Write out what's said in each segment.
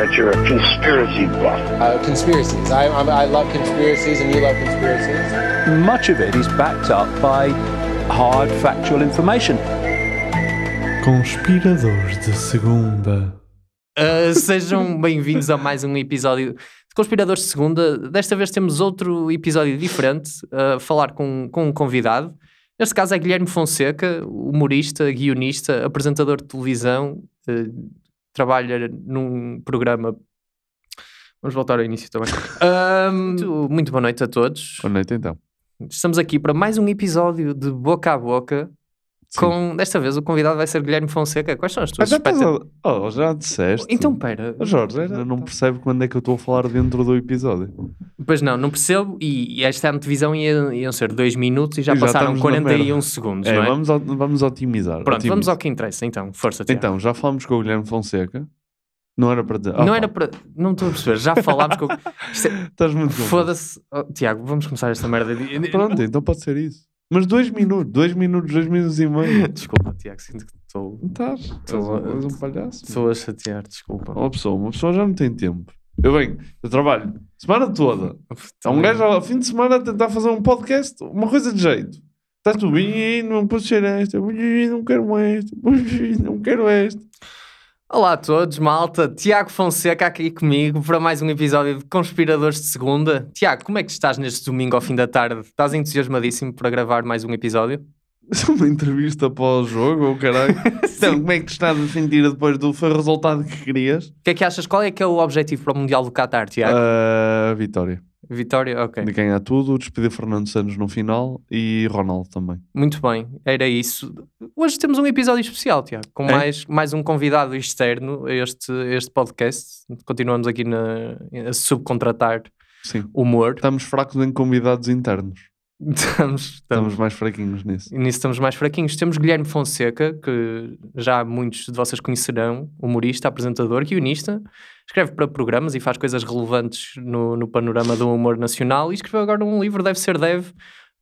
that you're a conspiracy buff. Uh, conspiracies. I, I'm, I love conspiracies, and you love conspiracies. much of it is backed up by hard factual information. Conspiradores de segunda. Uh, sejam bem-vindos a mais um episódio de Conspiradores de Segunda. Desta vez temos outro episódio diferente, a falar com, com um convidado. Neste caso é Guilherme Fonseca, humorista, guionista, apresentador de televisão, uh, trabalha num programa. Vamos voltar ao início também. Uh, muito, muito boa noite a todos. Boa noite então. Estamos aqui para mais um episódio de Boca a Boca. Com, desta vez o convidado vai ser Guilherme Fonseca. Quais são as tuas estás expectativas? a- oh, já disseste. Então, pera. Oh, Jorge, ainda não percebe quando é que eu estou a falar dentro do episódio. Pois não, não percebo. E, e esta antevisão ia, iam ser 2 minutos e já E passaram estamos na 41 merda. segundos, É, não é? vamos, o- vamos otimizar. Pronto, otimiza. vamos ao que interessa então. Força, Tiago. Então, já falamos com o Guilherme Fonseca. Não era para dizer. não Ah, era pá, para. Não estou a perceber. Já falámos com. Isto é- Estás muito. Foda-se. Oh, Tiago, vamos começar esta merda. de- Pronto, então pode ser isso. Mas dois minutos, dois minutos, dois minutos e meio. Desculpa, Tiago, sinto que estou. Estás? Tô- um- palhaço. Estou a chatear, desculpa. Uma pessoa, uma pessoa já não tem tempo. Eu venho, eu trabalho semana toda. Há um gajo ao fim de semana a tentar fazer um podcast, uma coisa de jeito. Estás tu, "Ih, não posso ser esta, não quero esta, não quero esta. Olá a todos, malta. Tiago Fonseca aqui comigo para mais um episódio de Conspiradores de Segunda. Tiago, como é que estás neste domingo ao fim da tarde? Estás entusiasmadíssimo para gravar mais um episódio? Uma entrevista pós-jogo, ou caralho. então, como é que te estás a sentir depois do foi o resultado que querias? O que é que achas? Qual é que é o objetivo para o Mundial do Qatar, Tiago? A vitória. Vitória? Ok. De ganhar tudo, despedir Fernando Santos no final e Ronaldo também. Muito bem, era isso. Hoje temos um episódio especial, Tiago, com É? mais, mais um convidado externo a este, este podcast. Continuamos aqui na, a subcontratar Sim. humor. Estamos fracos em convidados internos. Estamos, Estamos mais fraquinhos nisso. Nisso estamos mais fraquinhos. Temos Guilherme Fonseca, que já muitos de vocês conhecerão, humorista, apresentador, guionista, escreve para programas e faz coisas relevantes no, no panorama do humor nacional e escreveu agora um livro, Deve Ser Deve,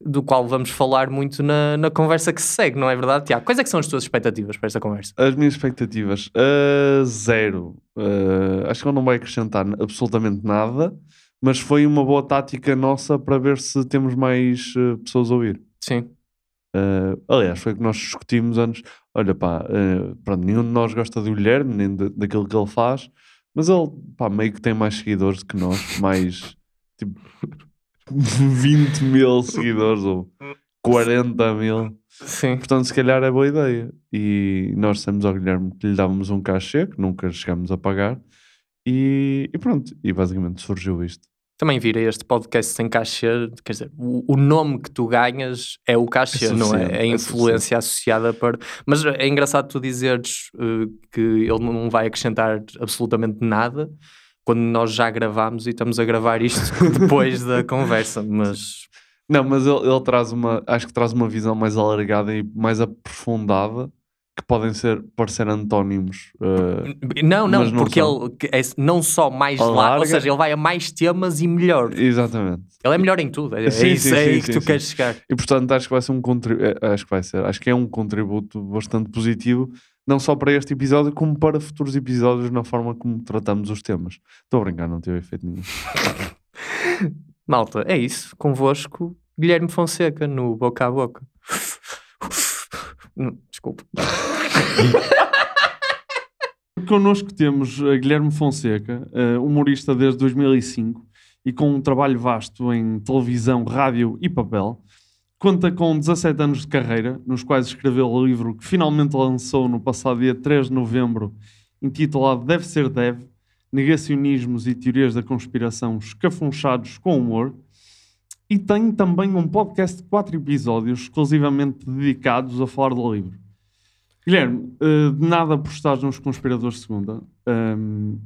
do qual vamos falar muito na, na conversa que se segue, não é verdade, Tiago? Quais é que são as tuas expectativas para esta conversa? As minhas expectativas, uh, zero. Uh, acho que ele não vai acrescentar absolutamente nada, mas foi uma boa tática nossa para ver se temos mais uh, pessoas a ouvir. Sim. Uh, aliás, foi o que nós discutimos antes. Olha, pá, uh, pronto, nenhum de nós gosta do Guilherme, nem da- daquilo que ele faz, mas ele, pá, meio que tem mais seguidores do que nós, mais tipo 20 mil seguidores ou 40 mil. Sim. Portanto, se calhar é boa ideia. E nós dissemos ao Guilherme que lhe dávamos um cachê, que nunca chegámos a pagar. E, e pronto, e basicamente surgiu isto. Também vira este podcast sem cachê, quer dizer, o, o nome que tu ganhas é o cachê, É não é? É a é influência associada para. Mas é engraçado tu dizeres eh, que ele não vai acrescentar absolutamente nada quando nós já gravámos e estamos a gravar isto depois da conversa, mas Não, mas ele, ele traz uma, acho que traz uma visão mais alargada e mais aprofundada, que podem ser, parecer antónimos. eh, não, não, não porque são. ele é não só mais lá, ou seja, ele vai a mais temas e melhor. exatamente. Ele é melhor em tudo, é, é Sim, isso sim, é aí sim, que tu queres chegar. E portanto acho que vai ser um contributo, acho que vai ser, acho que é um contributo bastante positivo, não só para este episódio, como para futuros episódios na forma como tratamos os temas. Estou a brincar, não teve efeito nenhum. Malta, é isso. Convosco, Guilherme Fonseca, no Boca a Boca. Não, Desculpa. Connosco temos eh, Guilherme Fonseca, eh, humorista desde 2005 e com um trabalho vasto em televisão, rádio e papel. Conta com 17 anos de carreira, nos quais escreveu o livro que finalmente lançou no passado dia 3 de novembro, intitulado Deve Ser Deve, Negacionismos e Teorias da Conspiração Escafunchados com Humor. E tem também um podcast de quatro episódios exclusivamente dedicados a falar do livro. Guilherme, eh, de nada por estares nos Conspiradores de Segunda. Ahm,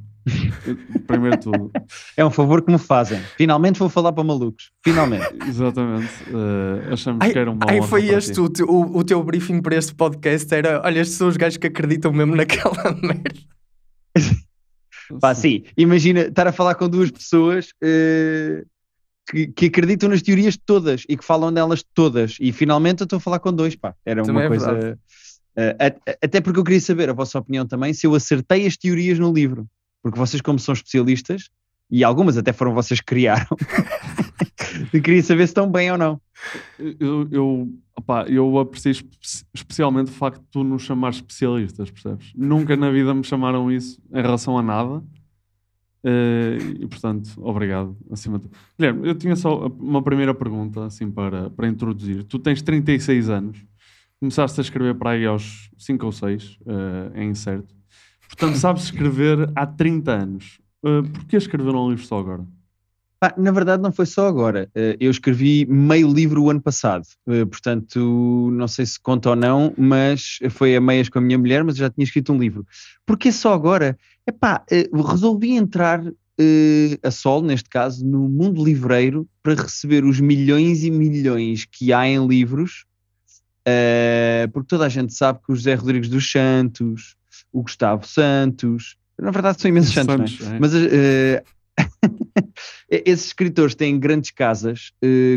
Primeiro de tudo. É um favor que me fazem. Finalmente vou falar para malucos. Finalmente. Exatamente. Uh, achamos Ai, que era uma ai, foi este o, teu- o, o teu briefing para este podcast era, olha, estes são os gajos que acreditam mesmo naquela merda. Pá, sim. Imagina estar a falar com duas pessoas eh, que, que acreditam nas teorias todas e que falam nelas todas. E finalmente eu estou a falar com dois, pá. Era Também uma é coisa. a- até porque eu queria saber a vossa opinião também se eu acertei as teorias no livro. Porque vocês, como são especialistas, e algumas até foram vocês que criaram, eu queria saber se estão bem ou não. Eu, eu, opá, eu aprecio espe- especialmente o facto de tu nos chamares especialistas, percebes? Nunca na vida me chamaram isso em relação a nada. Eh, e portanto, obrigado. Acima de. Guilherme, eu tinha só uma primeira pergunta assim para, para introduzir. Tu tens 36 anos, começaste a escrever para aí aos 5 ou 6, é incerto. Portanto, sabes escrever há 30 anos. Uh, Porquê escrever um livro só agora? Pá, na verdade, não foi só agora. Eh, Eu escrevi meio livro o ano passado, Eh, portanto, não sei se conta ou não, mas foi a meias com a minha mulher, mas eu já tinha escrito um livro. Porquê só agora? Epá, eh, resolvi entrar eh, a sol, neste caso, no mundo livreiro para receber os milhões e milhões que há em livros, eh, porque toda a gente sabe que o José Rodrigues dos Santos, o Gustavo Santos, na verdade são imensos Santos, é? Santos, é. Mas eh, esses escritores têm grandes casas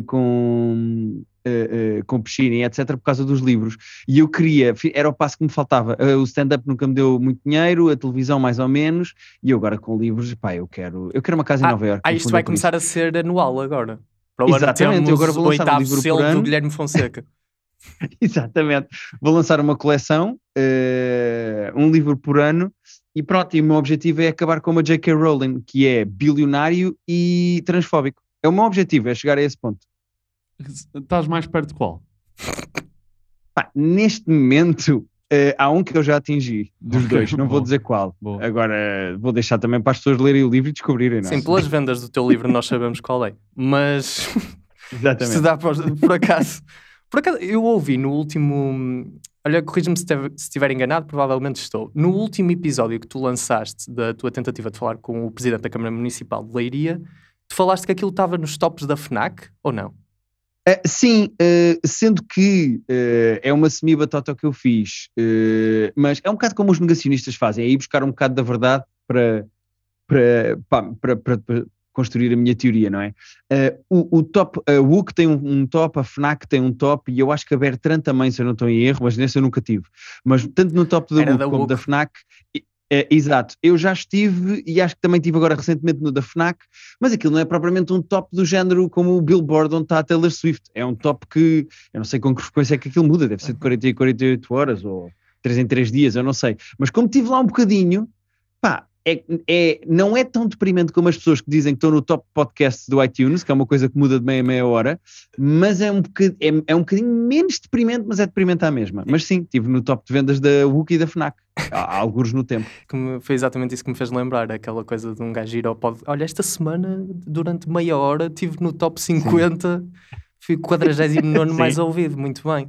com, eh, com piscina e etc. por causa dos livros. E eu queria, era o passo que me faltava. Eh, o stand-up nunca me deu muito dinheiro, a televisão mais ou menos, e eu agora com livros, pá, eu quero, eu quero uma casa em Nova Iorque. Ah, isto fundo vai é por isso. começar a ser anual agora. Para Exatamente, eu agora vou lançar um livro por selo do ano. Guilherme Fonseca. Exatamente. Vou lançar uma coleção, um livro por ano, e pronto, e o meu objetivo é acabar com uma J.K. Rowling, que é bilionário e transfóbico. É o meu objetivo, é chegar a esse ponto. Estás mais perto de qual? Pá, neste momento, eh, há um que eu já atingi, dos Ok, dois, não vou dizer qual. Boa. Agora, vou deixar também para as pessoas lerem o livro e descobrirem, não é? Sim, pelas vendas do teu livro nós sabemos qual é. Mas se dá por, por acaso. Por acaso, eu ouvi no último. Olha, corrija-me se se estiver enganado, provavelmente estou. No último episódio que tu lançaste da tua tentativa de falar com o presidente da Câmara Municipal de Leiria, tu falaste que aquilo estava nos tops da FNAC, ou não? Eh, sim, eh, sendo que eh, é uma semi-batota que eu fiz, mas é um bocado como os negacionistas fazem, é ir buscar um bocado da verdade para, para, para, para- para construir a minha teoria, não é? O, o top, a WUC tem um, um top, a FNAC tem um top, e eu acho que a Bertrand também, se eu não estou em erro, mas nesse eu nunca tive. Mas tanto no top da WUC como da FNAC, é, exato, eu já estive e acho que também tive agora recentemente no da FNAC, mas aquilo não é propriamente um top do género como o Billboard onde está a Taylor Swift. É um top que eu não sei com que frequência é que aquilo muda, deve ser de 40 em 48 horas ou 3 em 3 dias, eu não sei. Mas como estive lá um bocadinho, pá, é, é, não é tão deprimente como as pessoas que dizem que estão no top podcast do iTunes, que é uma coisa que muda de meia a meia hora, mas é um, bocad, é, é um bocadinho menos deprimente, mas é deprimente à mesma. Mas sim, estive no top de vendas da Wookie e da FNAC, há, alguns no tempo. Me- foi exatamente isso que me fez lembrar, aquela coisa de um gajo ir ao pod... Olha, esta semana, durante meia hora, estive no top 50, fui 49 Sim. mais ouvido, muito bem.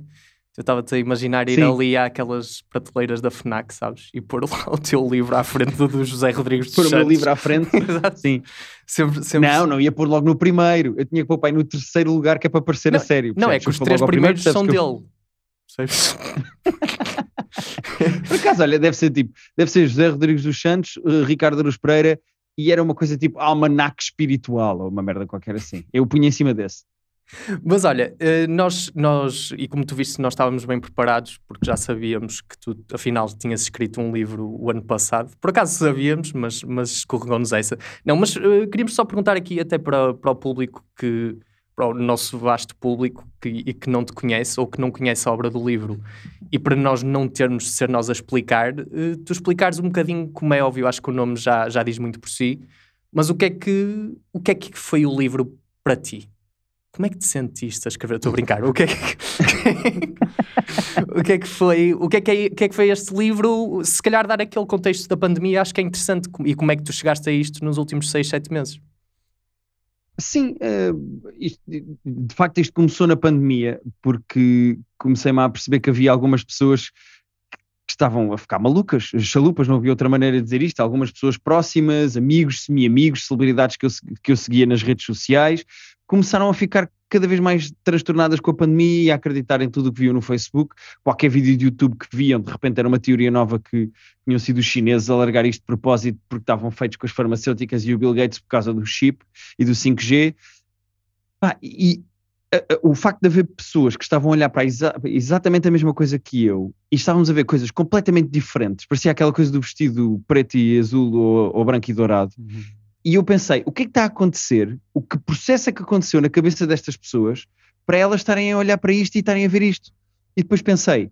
Eu estava-te a imaginar ir Sim. ali àquelas prateleiras da FNAC, sabes? E pôr lá o teu livro à frente do, José Rodrigues dos Pôr o meu livro à frente, Exato. sim. Sempre, sempre... Não, não ia pôr logo no primeiro. Eu tinha que pôr pai no terceiro lugar, que é para aparecer Não, a sério. Não, é que os três primeiros primeiro, são eu- dele. Por acaso, olha, deve ser tipo, deve ser José Rodrigues dos Santos, eh, Ricardo Aruz Pereira, e era uma coisa tipo almanac espiritual, ou uma merda qualquer assim. Eu punha em cima desse. Mas olha, eh, nós, nós, e como tu viste, nós estávamos bem preparados, porque já sabíamos que tu, afinal, tinhas escrito um livro o ano passado. Por acaso sabíamos, mas, mas escorregou-nos essa. Não, mas eh, queríamos só perguntar aqui, até para, para o público que, para o nosso vasto público que, e que não te conhece ou que não conhece a obra do livro, e para nós não termos de ser nós a explicar, eh, tu explicares um bocadinho, como é óbvio, acho que o nome já, já diz muito por si, mas o que é que, o que, é que foi o livro para ti? Como é que te sentiste a escrever? Estou a brincar. O que é que, o que é que foi? O que é que, é, o que é que foi este livro? Se calhar dar aquele contexto da pandemia, acho que é interessante. E como é que tu chegaste a isto nos últimos 6, 7 meses? Sim, eh, isto- de facto isto começou na pandemia, porque comecei-me a perceber que havia algumas pessoas que estavam a ficar malucas, chalupas, não havia outra maneira de dizer isto. Algumas pessoas próximas, amigos, semi-amigos, celebridades que eu, que eu seguia nas redes sociais, começaram a ficar cada vez mais transtornadas com a pandemia e a acreditar em tudo o que viam no Facebook. Qualquer vídeo de YouTube que viam, de repente era uma teoria nova que tinham sido os chineses a largar isto de propósito porque estavam feitos com as farmacêuticas e o Bill Gates por causa do chip e do 5G. Pá, e o facto de haver pessoas que estavam a olhar para exa- exatamente a mesma coisa que eu e estávamos a ver coisas completamente diferentes, parecia aquela coisa do vestido preto e azul ou, ou branco e dourado. E eu pensei, o que é que está a acontecer? O que processo é que aconteceu na cabeça destas pessoas para elas estarem a olhar para isto e estarem a ver isto? E depois pensei,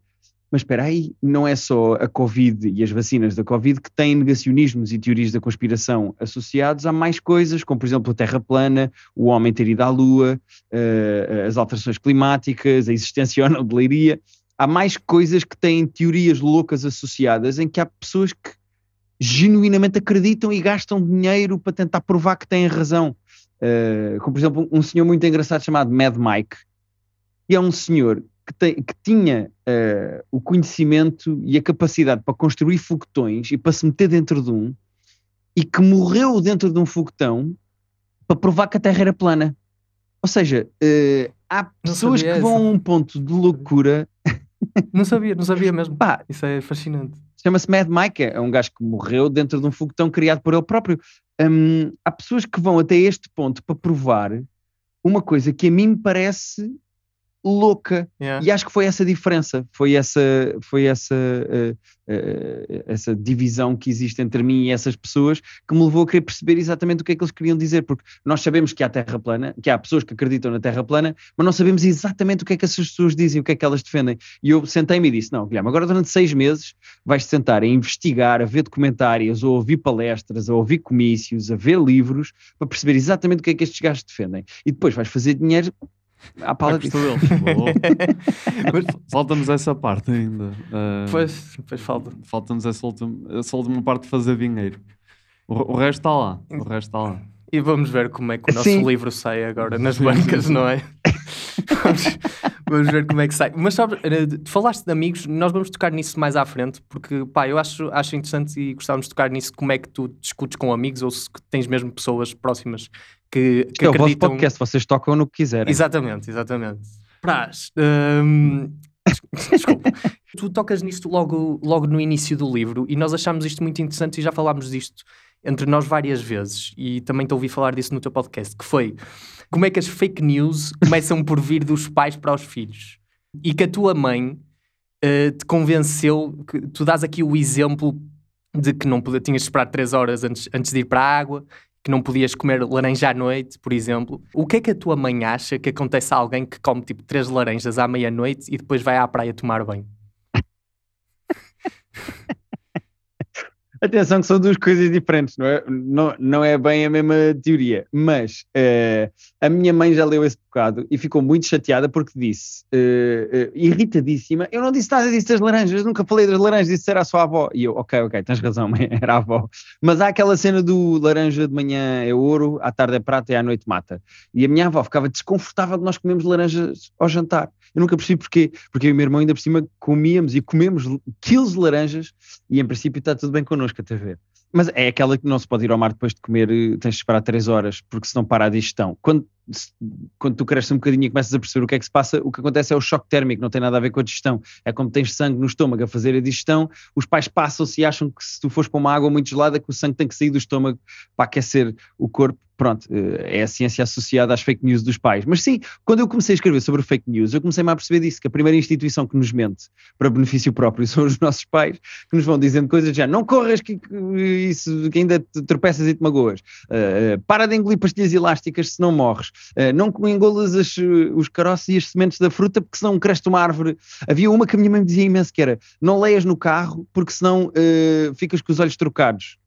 mas espera aí, não é só a Covid e as vacinas da Covid que têm negacionismos e teorias da conspiração associados, há mais coisas, como por exemplo a Terra plana, o homem ter ido à Lua, eh, as alterações climáticas, a existência ou não de leiria. Há mais coisas que têm teorias loucas associadas em que há pessoas que genuinamente acreditam e gastam dinheiro para tentar provar que têm razão. Eh, como por exemplo um senhor muito engraçado chamado Mad Mike, e é um senhor que, tem- que tinha eh, o conhecimento e a capacidade para construir foguetões e para se meter dentro de um, e que morreu dentro de um foguetão para provar que a Terra era plana. Ou seja, eh, há pessoas que vão a essa. um ponto de loucura. Não sabia, não sabia mesmo. Pá, Isso é fascinante. Chama-se Mad Mike, é um gajo que morreu dentro de um foguetão criado por ele próprio. Hum, há pessoas que vão até este ponto para provar uma coisa que a mim me parece louca. Yeah. E acho que foi essa diferença, foi essa, foi essa, eh, eh, essa divisão que existe entre mim e essas pessoas que me levou a querer perceber exatamente o que é que eles queriam dizer, porque nós sabemos que há Terra plana, que há pessoas que acreditam na Terra plana, mas não sabemos exatamente o que é que essas pessoas dizem, o que é que elas defendem. E eu sentei-me e disse: Não, Guilherme, agora durante seis meses vais-te sentar a investigar, a ver documentários, a ouvir palestras, a ouvir comícios, a ver livros, para perceber exatamente o que é que estes gajos defendem. E depois vais fazer dinheiro à pala disso. Mas Falta-nos essa parte ainda. Ah, Pois, pois falta. Falta-nos essa última, essa última parte de fazer dinheiro. O, o resto está lá. O resto está lá. E vamos ver como é que o nosso Sim. livro sai agora nas bancas, não é? vamos, vamos ver como é que sai. Mas sabes, eh, tu falaste de amigos, nós vamos tocar nisso mais à frente, porque pá, eu acho, acho interessante e gostávamos de tocar nisso como é que tu discutes com amigos ou se tens mesmo pessoas próximas que, que é o vosso podcast, vocês tocam no que quiserem. Exatamente, exatamente. Praz, hum, des- desculpa. tu tocas nisto logo, logo no início do livro e nós achámos isto muito interessante e já falámos disto entre nós várias vezes e também te ouvi falar disso no teu podcast, que foi como é que as fake news começam por vir dos pais para os filhos e que a tua mãe eh, te convenceu, que tu dás aqui o exemplo de que não podia, tinhas de esperar 3 horas antes, antes de ir para a água, que não podias comer laranja à noite, por exemplo. O que é que a tua mãe acha que acontece a alguém que come tipo 3 laranjas à meia-noite e depois vai à praia tomar banho? Atenção que são duas coisas diferentes, não é, não, não é bem a mesma teoria, mas eh, a minha mãe já leu esse bocado e ficou muito chateada porque disse, eh, eh, irritadíssima, eu não disse nada disso das laranjas, nunca falei das laranjas, disse era a sua avó. E eu, ok, ok, tens razão, mãe, era a avó. Mas há aquela cena do laranja de manhã é ouro, à tarde é prata e à noite mata. E a minha avó ficava desconfortável de nós comermos laranjas ao jantar. Eu nunca percebi porquê, porque eu e o meu irmão ainda por cima comíamos e comemos quilos de laranjas e em princípio está tudo bem connosco até ver. Mas é aquela que não se pode ir ao mar depois de comer, eh, tens de esperar 3 horas, porque senão para a digestão. Quando, quando tu cresces um bocadinho e começas a perceber o que é que se passa, o que acontece é o choque térmico, não tem nada a ver com a digestão. É como tens sangue no estômago a fazer a digestão, os pais passam-se e acham que se tu fores para uma água muito gelada, que o sangue tem que sair do estômago para aquecer o corpo. Pronto, eh, é a ciência associada às fake news dos pais. Mas sim, quando eu comecei a escrever sobre fake news, eu comecei-me a perceber disso, que a primeira instituição que nos mente para benefício próprio são os nossos pais, que nos vão dizendo coisas já, não corras que, isso, que ainda tropeças e te magoas, Uh, para de engolir pastilhas elásticas senão morres, Uh, não engolas as, uh, os caroços e as sementes da fruta porque senão cresce uma árvore. Havia uma que a minha mãe me dizia imenso que era, não leias no carro porque senão uh, ficas com os olhos trocados,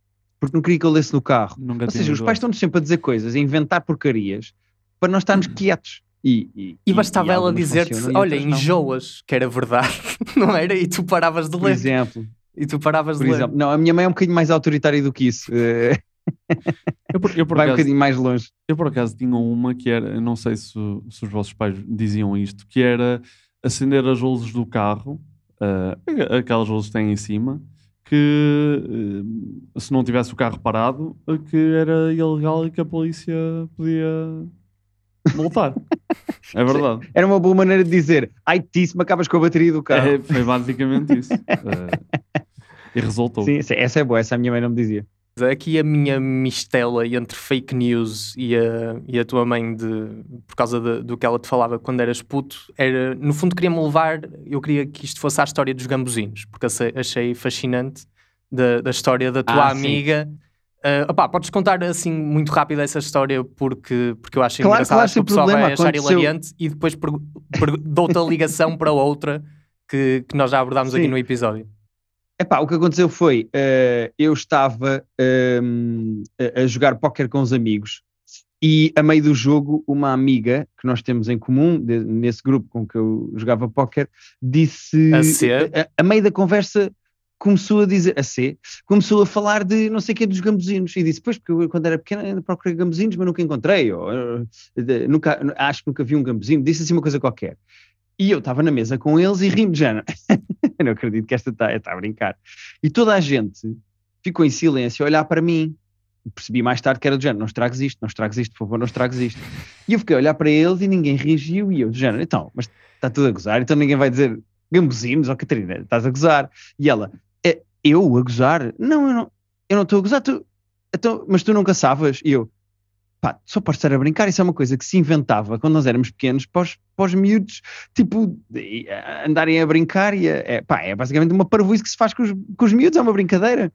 porque não queria que eu lesse no carro. Nunca Ou seja, os pais estão-nos sempre a dizer coisas, a inventar porcarias, para nós estarmos quietos. E, e, E bastava ela algumas dizer-te, e olha, não. enjoas, que era verdade, não era? E tu paravas de Por ler. exemplo, E tu paravas por de ler. exemplo. Não, a minha mãe é um bocadinho mais autoritária do que isso. Eu por, eu por vai um acaso, bocadinho mais longe. eu por acaso tinha uma que era, não sei se, se os vossos pais diziam isto, que era acender as luzes do carro uh, aquelas luzes que têm em cima, que uh, se não tivesse o carro parado, que era ilegal e que a polícia podia multar. é verdade. Era uma boa maneira de dizer, ai, me acabas com a bateria do carro. É, foi basicamente isso. Uh, e resultou. Sim, essa é boa, essa a minha mãe não me dizia. Aqui a minha mistela entre fake news e a, e a tua mãe, de, por causa de, do que ela te falava quando eras puto, era, no fundo queria-me levar, eu queria que isto fosse a história dos gambuzinos, porque achei, achei fascinante da, da história da tua Ah, sim. amiga. Uh, opá, podes contar assim muito rápido essa história porque, porque eu acho Claro, engraçado, claro, acho que o pessoal vai problema, achar aconteceu- hilariante e depois dou-te a ligação para outra que, que nós já abordámos aqui Sim. no episódio. Epá, o que aconteceu foi, eh, eu estava ehm, a, jogar póquer com os amigos e a meio do jogo uma amiga que nós temos em comum, de- nesse grupo com que eu jogava póquer, disse, A C? a, a meio da conversa começou a dizer, a C, começou a falar de não sei o que dos gambuzinos e disse, pois porque eu quando era pequena ainda procurei gambuzinos mas nunca encontrei, ou, eh, nunca, acho que nunca vi um gambuzinho, disse assim uma coisa qualquer. E eu estava na mesa com eles e rimos de género. não acredito que esta está tá a brincar. E toda a gente ficou em silêncio a olhar para mim. Percebi mais tarde que era do género, não estragues isto, não estragues isto, por favor, não estragues isto. E eu fiquei a olhar para eles e ninguém reagiu e eu do género, então, mas está tudo a gozar, então ninguém vai dizer gambuzinos, ó Catarina, estás a gozar. E ela, "É, eu a gozar? Não, eu não eu não estou a gozar, tu, então, mas tu nunca sabes? E eu, pá, só podes estar a brincar, isso é uma coisa que se inventava quando nós éramos pequenos para os, para os miúdos, tipo, andarem a brincar e a- é, pá, é basicamente uma parvoíce que se faz com os, com os miúdos, é uma brincadeira.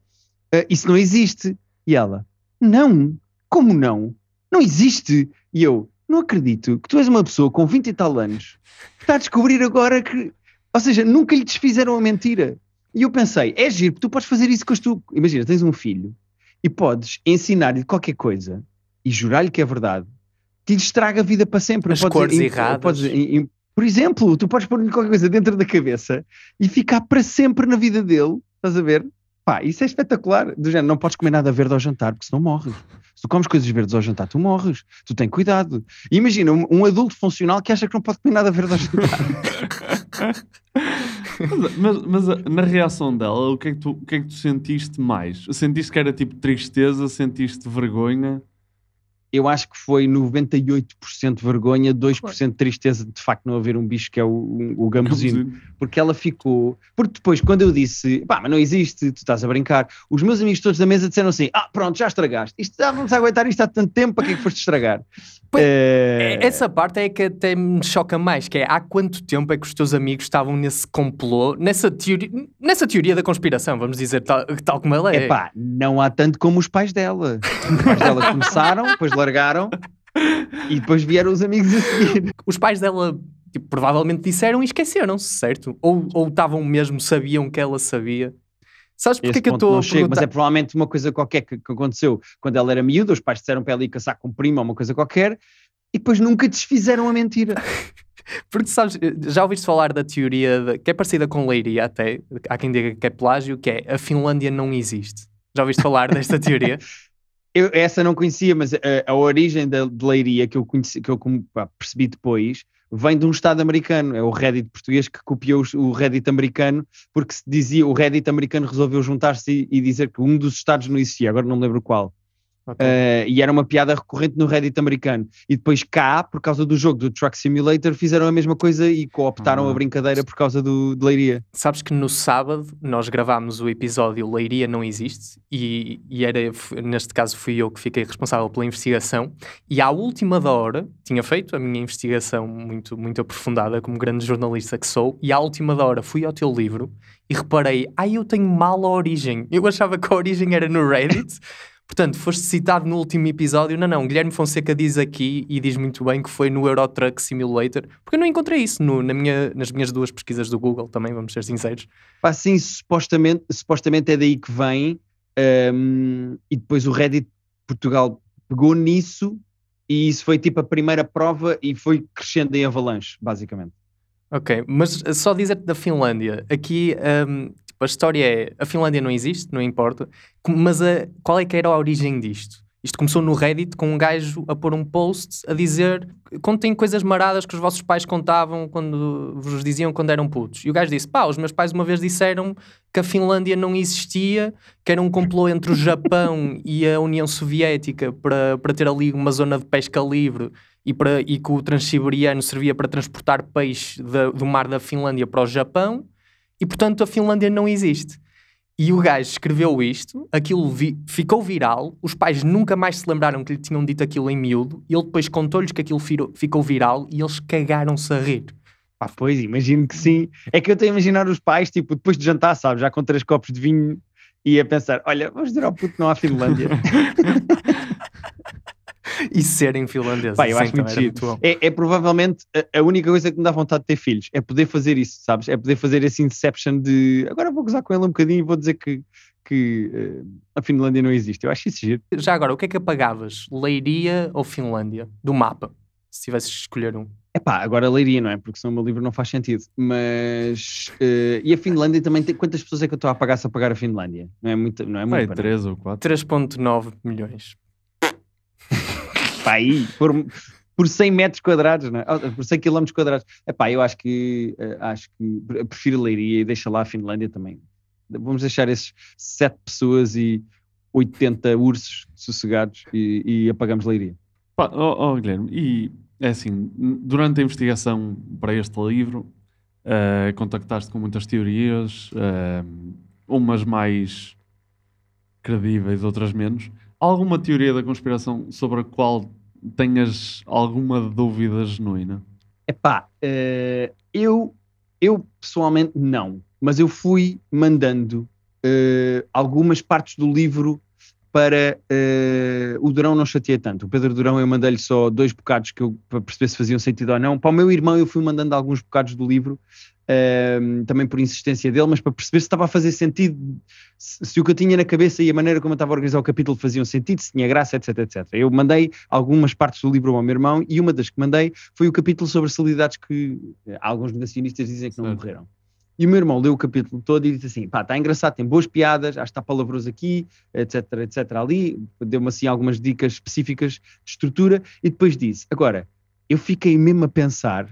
Ah, isso não existe. E ela, não, como não? Não existe. E eu, não acredito que tu és uma pessoa com 20 e tal anos que está a descobrir agora que, ou seja, nunca lhe desfizeram a mentira. E eu pensei, é giro, tu podes fazer isso com as tu. Imagina, tens um filho e podes ensinar-lhe qualquer coisa e jurar-lhe que é verdade, lhe estraga a vida para sempre. As Podes- cores im- erradas. podes- im- por exemplo, tu podes pôr-lhe qualquer coisa dentro da cabeça e ficar para sempre na vida dele, estás a ver? Pá, isso é espetacular. Do género, não podes comer nada verde ao jantar, porque senão morres. Se tu comes coisas verdes ao jantar, tu morres. Tu tens cuidado. E imagina, um, um adulto funcional que acha que não pode comer nada verde ao jantar. Mas, mas- mas na reação dela, o que, é que tu, o que é que tu sentiste mais? Sentiste que era tipo tristeza? Sentiste vergonha? Eu acho que foi 98% vergonha, 2% de tristeza de facto não haver um bicho que é o, o gambuzinho. Porque ela ficou. Porque depois, quando eu disse, pá, mas não existe, tu estás a brincar, os meus amigos todos da mesa disseram assim: ah, pronto, já estragaste. Isto já vamos aguentar isto há tanto tempo, para que é que foste estragar? Pois, Eh, Essa parte é que até me choca mais, que é há quanto tempo é que os teus amigos estavam nesse complô, nessa teoria, nessa teoria da conspiração, vamos dizer, tal, tal como ela é. Epá, não há tanto como os pais dela. Os pais dela começaram, depois largaram e depois vieram os amigos a seguir. Os pais dela tipo, provavelmente disseram e esqueceram-se, certo? Ou, ou estavam mesmo, sabiam que ela sabia. Sabes porque é que eu estou a chego, mas é provavelmente uma coisa qualquer que, que aconteceu quando ela era miúda, os pais disseram para ela ir caçar com o primo ou uma coisa qualquer, e depois nunca desfizeram a mentira. Porque sabes, já ouviste falar da teoria de- que é parecida com Leiria até, há quem diga que é plágio, que é a Finlândia não existe. Já ouviste falar desta teoria? Eu, essa não conhecia, mas a, a origem da de Leiria que eu, conheci, que eu percebi depois vem de um Estado americano. É o Reddit português que copiou o Reddit americano, porque se dizia, o Reddit americano resolveu juntar-se e, e dizer que um dos Estados não existia, agora não lembro qual. Ok. Uh, e era uma piada recorrente no Reddit americano. E depois cá, por causa do jogo do Truck Simulator, fizeram a mesma coisa e cooptaram Ah. a brincadeira por causa do, de Leiria. Sabes que no sábado nós gravámos o episódio Leiria Não Existe e, e era, neste caso fui eu que fiquei responsável pela investigação e à última da hora tinha feito a minha investigação muito, muito aprofundada como grande jornalista que sou e à última da hora fui ao teu livro e reparei, ai eu tenho mal a origem. Eu achava que a origem era no Reddit. Portanto, foste citado no último episódio. Não, não, Guilherme Fonseca diz aqui e diz muito bem que foi no Euro Truck Simulator, porque eu não encontrei isso no- na minha- nas minhas duas pesquisas do Google também, vamos ser sinceros. Pá, sim, supostamente, supostamente é daí que vem. um, e depois o Reddit Portugal pegou nisso e isso foi tipo a primeira prova e foi crescendo em avalanche, basicamente. Ok, mas só dizer-te da Finlândia. Aqui um, a história é: a Finlândia não existe, não importa, mas a- qual é que era a origem disto? Isto começou no Reddit com um gajo a pôr um post a dizer contem coisas maradas que os vossos pais contavam quando vos diziam quando eram putos. E o gajo disse: pá, os meus pais uma vez disseram que a Finlândia não existia, que era um complô entre o Japão e a União Soviética para, para ter ali uma zona de pesca livre e, para, e que o Transiberiano servia para transportar peixe do mar da Finlândia para o Japão e portanto a Finlândia não existe. E o gajo escreveu isto, aquilo vi- ficou viral, os pais nunca mais se lembraram que lhe tinham dito aquilo em miúdo, e ele depois contou-lhes que aquilo ficou viral e eles cagaram-se a rir. Pá, pois, imagino que sim. É que eu estou a imaginar os pais, tipo, depois de jantar, sabes, já com três copos de vinho e a pensar: olha, vamos dizer ao puto que não há Finlândia. E serem finlandeses. Pá, eu acho muito giro. bom. É, é provavelmente a, a única coisa que me dá vontade de ter filhos, é poder fazer isso, sabes? É poder fazer esse inception de agora vou gozar com ele um bocadinho e vou dizer que, que eh, a Finlândia não existe. Eu acho isso giro. Já agora, o que é que apagavas? Leiria ou Finlândia? Do mapa, se tivesses de escolher um. Epá, agora leiria, não é? Porque senão o meu livro não faz sentido. Mas. eh, e a Finlândia também tem. Quantas pessoas é que eu estou a pagar se a pagar a Finlândia? Não é muito. Não é muito para três ou quatro. 3.9 milhões. Pá, aí, por, por 100 metros quadrados, não é? Ah, por 100 quilómetros quadrados. Epá, eu acho que. eh, acho que. pre- Prefiro leiria e deixa lá a Finlândia também. Vamos deixar esses 7 pessoas e 80 ursos sossegados e, e apagamos leiria. Pá, ó ó, Guilherme, e é assim, durante a investigação para este livro, eh, contactaste com muitas teorias, eh, umas mais credíveis, outras menos. Alguma teoria da conspiração sobre a qual tenhas alguma dúvida genuína? Epá, eh, eu, eu pessoalmente não, mas eu fui mandando eh, algumas partes do livro para eh, o Durão não chateia tanto. O Pedro Durão eu mandei-lhe só dois bocados que eu, para perceber se faziam sentido ou não. Para o meu irmão eu fui mandando alguns bocados do livro, também por insistência dele, mas para perceber se estava a fazer sentido, se, se o que eu tinha na cabeça e a maneira como eu estava a organizar o capítulo faziam sentido, se tinha graça, etc, etc. Eu mandei algumas partes do livro ao meu irmão e uma das que mandei foi o capítulo sobre celebridades que eh, alguns negacionistas dizem que não Certo. morreram. E o meu irmão leu o capítulo todo e disse assim: pá, está engraçado, tem boas piadas, acho que está palavroso aqui, etc, etc, ali. Deu-me assim algumas dicas específicas de estrutura e depois disse: agora, eu fiquei mesmo a pensar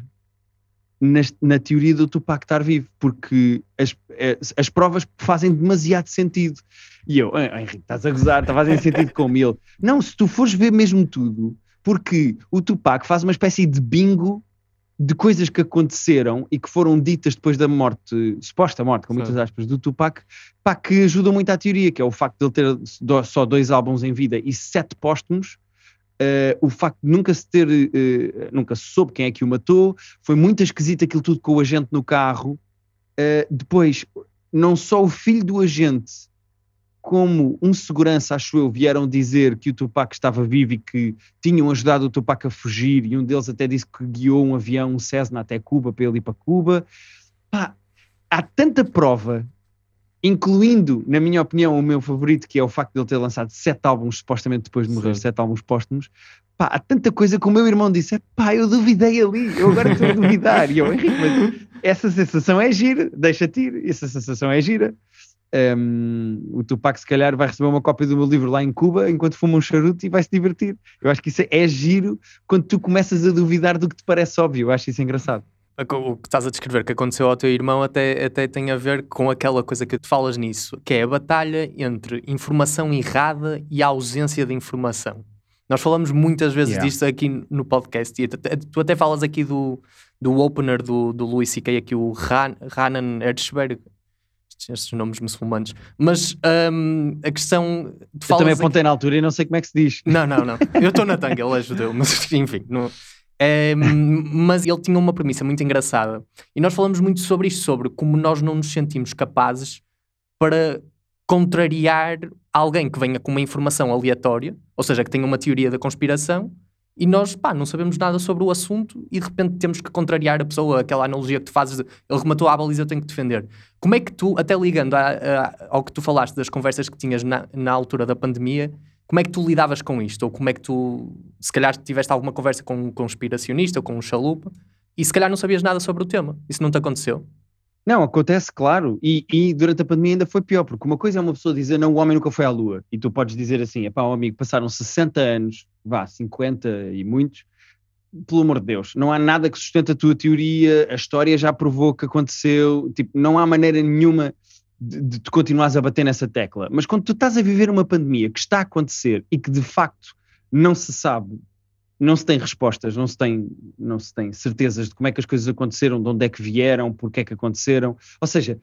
nas- na teoria do Tupac estar vivo, porque as, eh, as provas fazem demasiado sentido. E eu, "Ah, Henrique, estás a gozar, está fazendo sentido como ele. Não, se tu fores ver mesmo tudo, porque o Tupac faz uma espécie de bingo de coisas que aconteceram e que foram ditas depois da morte, suposta morte, com muitas aspas, do Tupac, pá, que ajudam muito à teoria, que é o facto de ele ter só dois álbuns em vida e sete póstumos, eh, o facto de nunca se ter, eh, nunca se soube quem é que o matou, foi muito esquisito aquilo tudo com o agente no carro. Eh, depois, não só o filho do agente, como um segurança, acho eu, vieram dizer que o Tupac estava vivo e que tinham ajudado o Tupac a fugir, e um deles até disse que guiou um avião, um Cessna, até Cuba, para ele ir para Cuba. Pá, há tanta prova, incluindo, na minha opinião, o meu favorito, que é o facto de ele ter lançado sete álbuns, supostamente depois de morrer, Certo. sete álbuns póstumos. Pá, há tanta coisa que o meu irmão disse, pá, eu duvidei ali, eu agora estou a duvidar. E eu, Henrique, mas essa sensação é gira, deixa-te ir, essa sensação é gira. Um, o Tupac se calhar vai receber uma cópia do meu livro lá em Cuba enquanto fuma um charuto e vai se divertir. Eu acho que isso é, é giro quando tu começas a duvidar do que te parece óbvio. Eu acho isso engraçado. O que estás a descrever que aconteceu ao teu irmão até, até tem a ver com aquela coisa que tu falas nisso, que é a batalha entre informação errada e a ausência de informação. Nós falamos muitas vezes Yeah. disto aqui no podcast e tu até falas aqui do, do opener do, do Louis C.K., aqui o Han, Hanan Hertzberg, estes, nomes muçulmanos, mas hum, a questão... Tu Eu também aqui- apontei na altura e não sei como é que se diz. não, não, não. Eu estou na tanga, ele é judeu, mas enfim. Não... É, mas ele tinha uma premissa muito engraçada. E nós falamos muito sobre isto, sobre como nós não nos sentimos capazes para contrariar alguém que venha com uma informação aleatória, ou seja, que tenha uma teoria da conspiração, e nós, pá, não sabemos nada sobre o assunto e de repente temos que contrariar a pessoa, aquela analogia que tu fazes de ele rematou a baliza, eu tenho que defender. Como é que tu, até ligando a- a- ao que tu falaste das conversas que tinhas na, na altura da pandemia, como é que tu lidavas com isto? Ou como é que tu, se calhar, tiveste alguma conversa com um conspiracionista ou com um chalupa e se calhar não sabias nada sobre o tema? Isso não te aconteceu? Não, acontece, claro, e, e durante a pandemia ainda foi pior, porque uma coisa é uma pessoa dizer não, o homem nunca foi à Lua, e tu podes dizer assim, pá, um amigo, passaram 60 anos, vá, 50 e muitos, pelo amor de Deus, não há nada que sustente a tua teoria, a história já provou que aconteceu, tipo, não há maneira nenhuma de, de continuares a bater nessa tecla. Mas quando tu estás a viver uma pandemia que está a acontecer e que de facto não se sabe, não se tem respostas, não se tem, não se tem certezas de como é que as coisas aconteceram, de onde é que vieram, porque é que aconteceram, ou seja,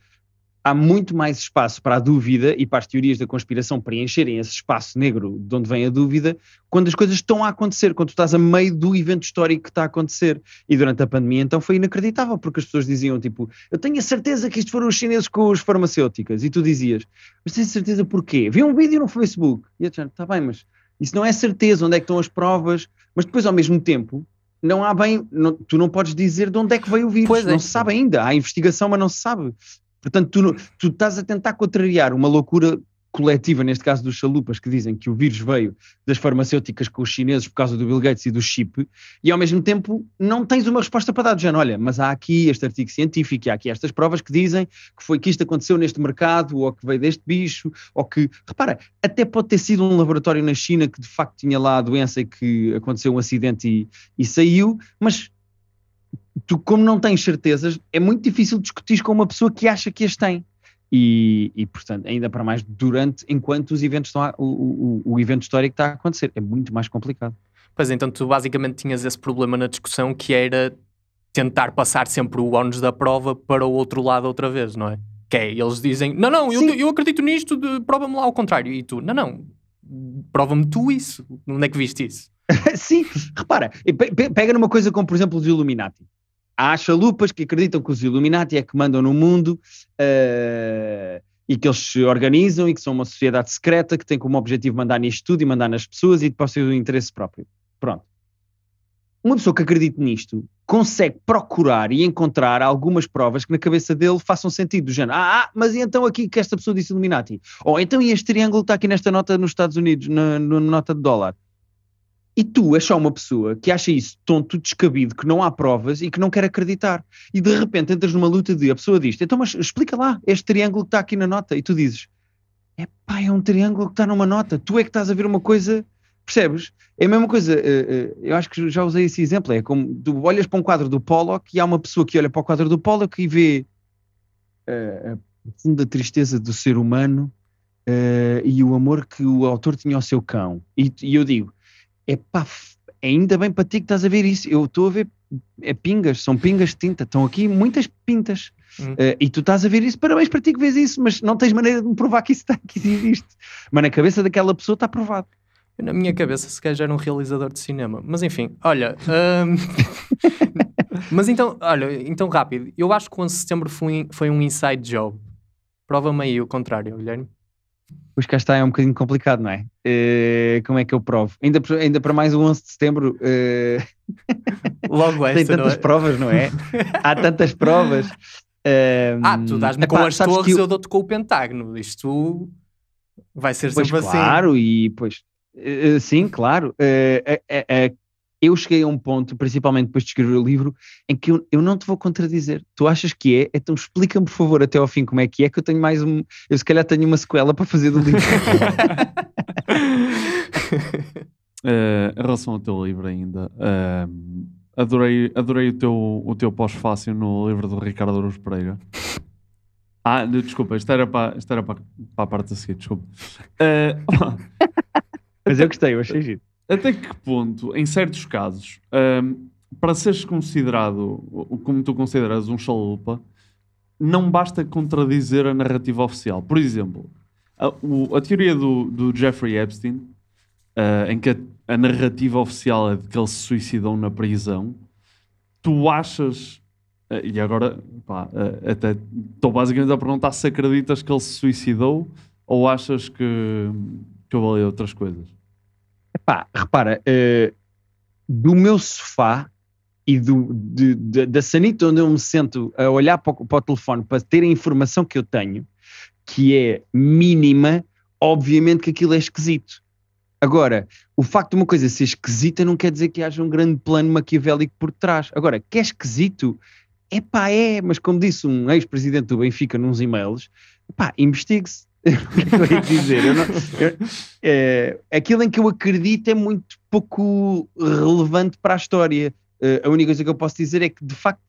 há muito mais espaço para a dúvida e para as teorias da conspiração preencherem esse espaço negro de onde vem a dúvida quando as coisas estão a acontecer, quando tu estás a meio do evento histórico que está a acontecer. E durante a pandemia, então, foi inacreditável, porque as pessoas diziam, tipo, eu tenho a certeza que isto foram os chineses com os farmacêuticas. E tu dizias, mas tens certeza porquê? Vi um vídeo no Facebook. E eu disse, está bem, mas isso não é certeza, onde é que estão as provas? Mas depois, ao mesmo tempo, não há bem, não, tu não podes dizer de onde é que veio o vírus, Pois é. não se sabe ainda, há investigação, mas não se sabe. Portanto, tu, tu estás a tentar contrariar uma loucura coletiva, neste caso dos chalupas, que dizem que o vírus veio das farmacêuticas com os chineses por causa do Bill Gates e do chip, e ao mesmo tempo não tens uma resposta para dar, do género, olha, mas há aqui este artigo científico, há aqui estas provas que dizem que foi que isto aconteceu neste mercado, ou que veio deste bicho, ou que, repara, até pode ter sido um laboratório na China que de facto tinha lá a doença e que aconteceu um acidente e, e saiu, mas tu, como não tens certezas, é muito difícil discutir com uma pessoa que acha que as tem. E, e, portanto, ainda para mais durante, enquanto os eventos estão a- o, o, o evento histórico está a acontecer. É muito mais complicado. Pois então tu basicamente tinhas esse problema na discussão que era tentar passar sempre o ónus da prova para o outro lado outra vez, não é? Que é, eles dizem, não, não, eu, eu acredito nisto, prova-me lá ao contrário. E tu, não, não, prova-me tu isso. Onde é que viste isso? Sim, repara, pe- pe- pega numa coisa como, por exemplo, os Illuminati. Há chalupas que acreditam que os Illuminati é que mandam no mundo eh, e que eles se organizam e que são uma sociedade secreta que tem como objetivo mandar nisto tudo e mandar nas pessoas e depois ter o interesse próprio. Pronto. Uma pessoa que acredite nisto consegue procurar e encontrar algumas provas que na cabeça dele façam sentido, do género, ah, ah, mas e então aqui que esta pessoa disse Illuminati? Ou então e este triângulo está aqui nesta nota nos Estados Unidos, na, na nota de dólar? E tu és só uma pessoa que acha isso tonto, descabido, que não há provas e que não quer acreditar. E de repente entras numa luta de a pessoa diz então mas explica lá este triângulo que está aqui na nota. E tu dizes, é pá, é um triângulo que está numa nota. Tu é que estás a ver uma coisa, percebes? É a mesma coisa, eh, eh, eu acho que já usei esse exemplo, é como tu olhas para um quadro do Pollock e há uma pessoa que olha para o quadro do Pollock e vê eh, a profunda tristeza do ser humano e o amor que o autor tinha ao seu cão. E eu digo, é pá, ainda bem para ti que estás a ver isso. Eu estou a ver é pingas, são pingas de tinta, estão aqui muitas pintas. Hum. Eh, e tu estás a ver isso, parabéns para ti que vês isso, mas não tens maneira de me provar que isso, está, que isso existe. Mas na cabeça daquela pessoa está provado. Na minha cabeça, se calhar era um realizador de cinema. Mas enfim, olha. hum, mas então, olha, então rápido. Eu acho que o 11 de setembro foi, foi um inside job. Prova-me aí o contrário, Guilherme. Pois cá está, é um bocadinho complicado, não é? Eh, como é que eu provo? Ainda, ainda para mais o 11 de setembro, eh, Logo tem esta, não tantas é? provas, não é? Há tantas provas. Eh, Ah, tu dás-me com epá, as torres, que eu dou-te com o pentágono. Isto vai ser Pois sempre assim. claro, e pois, eh, sim, claro. Eu cheguei a um ponto, principalmente depois de escrever o livro, em que eu, eu não te vou contradizer. Tu achas que é? Então explica-me, por favor, até ao fim como é que é, que eu tenho mais um. Eu se calhar tenho uma sequela para fazer do livro. Eh, em relação ao teu livro ainda, eh, adorei, adorei o teu, o teu pós-fácil no livro do Ricardo Aruz Pereira. Ah, de- desculpa, isto era para, isto era para, para a parte a seguir, desculpa. Eh, Mas eu gostei, eu achei giro. Até que ponto, em certos casos, ehm, para seres considerado, como tu consideras um chalupa, não basta contradizer a narrativa oficial. Por exemplo, a, o- a teoria do, do Jeffrey Epstein, eh, em que a, a narrativa oficial é de que ele se suicidou na prisão, tu achas, eh, e agora pá, eh, até estou basicamente a perguntar se acreditas que ele se suicidou ou achas que, que falei outras coisas? Pá, repara, eh, do meu sofá e do, de- de- da sanita onde eu me sento a olhar para o, para o telefone para ter a informação que eu tenho, que é mínima, obviamente que aquilo é esquisito. Agora, o facto de uma coisa ser esquisita não quer dizer que haja um grande plano maquiavélico por trás. Agora, que é esquisito, É pá, é, mas como disse um ex-presidente do Benfica nos e-mails, pá, investigue-se. O que eu ia dizer? Eu não- eu- é, aquilo em que eu acredito é muito pouco relevante para a história. Eh, a única coisa que eu posso dizer é que, de facto,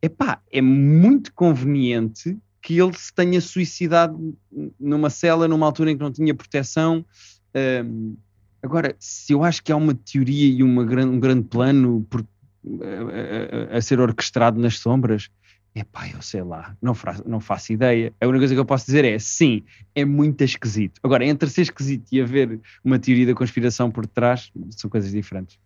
epá, é muito conveniente que ele se tenha suicidado numa cela, numa altura em que não tinha proteção. Ahm, agora, se eu acho que há uma teoria e uma gran- um grande plano por- a, a- a ser orquestrado nas sombras, epá, eu sei lá, não, fra- não faço ideia. A única coisa que eu posso dizer é, sim, é muito esquisito. Agora, entre ser esquisito e haver uma teoria da conspiração por trás, são coisas diferentes.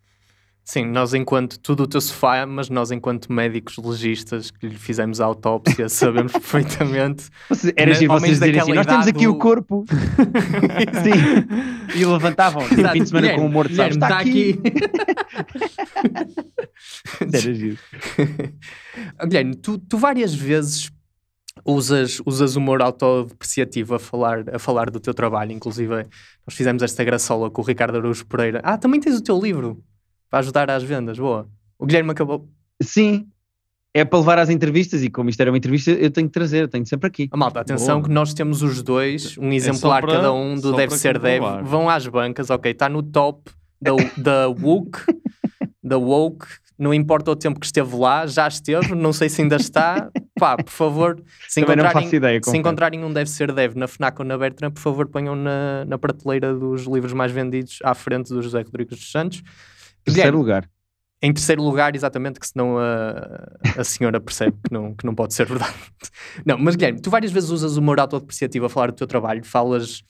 Sim, nós enquanto tudo o teu sofá, mas nós enquanto médicos legistas que lhe fizemos a autópsia sabemos perfeitamente. Era giro vocês dizerem assim, nós temos aqui o corpo. Sim. E levantavam, tipo, fim de semana com o morto, sabes? Guilherme, Está aqui. tá Era giro. Guilherme, tu, tu várias vezes usas, usas humor autodepreciativo a falar, a falar do teu trabalho, inclusive nós fizemos esta graçola com o Ricardo Araújo Pereira. Ah, também tens o teu livro para ajudar às vendas, boa. O Guilherme acabou. Sim. É para levar às entrevistas e como isto era uma entrevista, eu tenho que trazer, eu tenho sempre aqui. A malta, atenção Boa. que nós temos os dois, um É exemplar só para- cada um do Deve Ser Deve. Vão às bancas, ok, está no top da, da Woke, da Woke, não importa o tempo que esteve lá, já esteve, não sei se ainda está. Pá, por favor, se Também não encontrarem, faço ideia, se encontrarem um Deve Ser Deve na FNAC ou na Bertrand, por favor, ponham na, na prateleira dos livros mais vendidos à frente do José Rodrigues dos Santos. Terceiro lugar. em terceiro lugar, exatamente, que senão a, a senhora percebe que não, que não pode ser verdade. Não, mas Guilherme, tu várias vezes usas o humor autodepreciativo a falar do teu trabalho, falas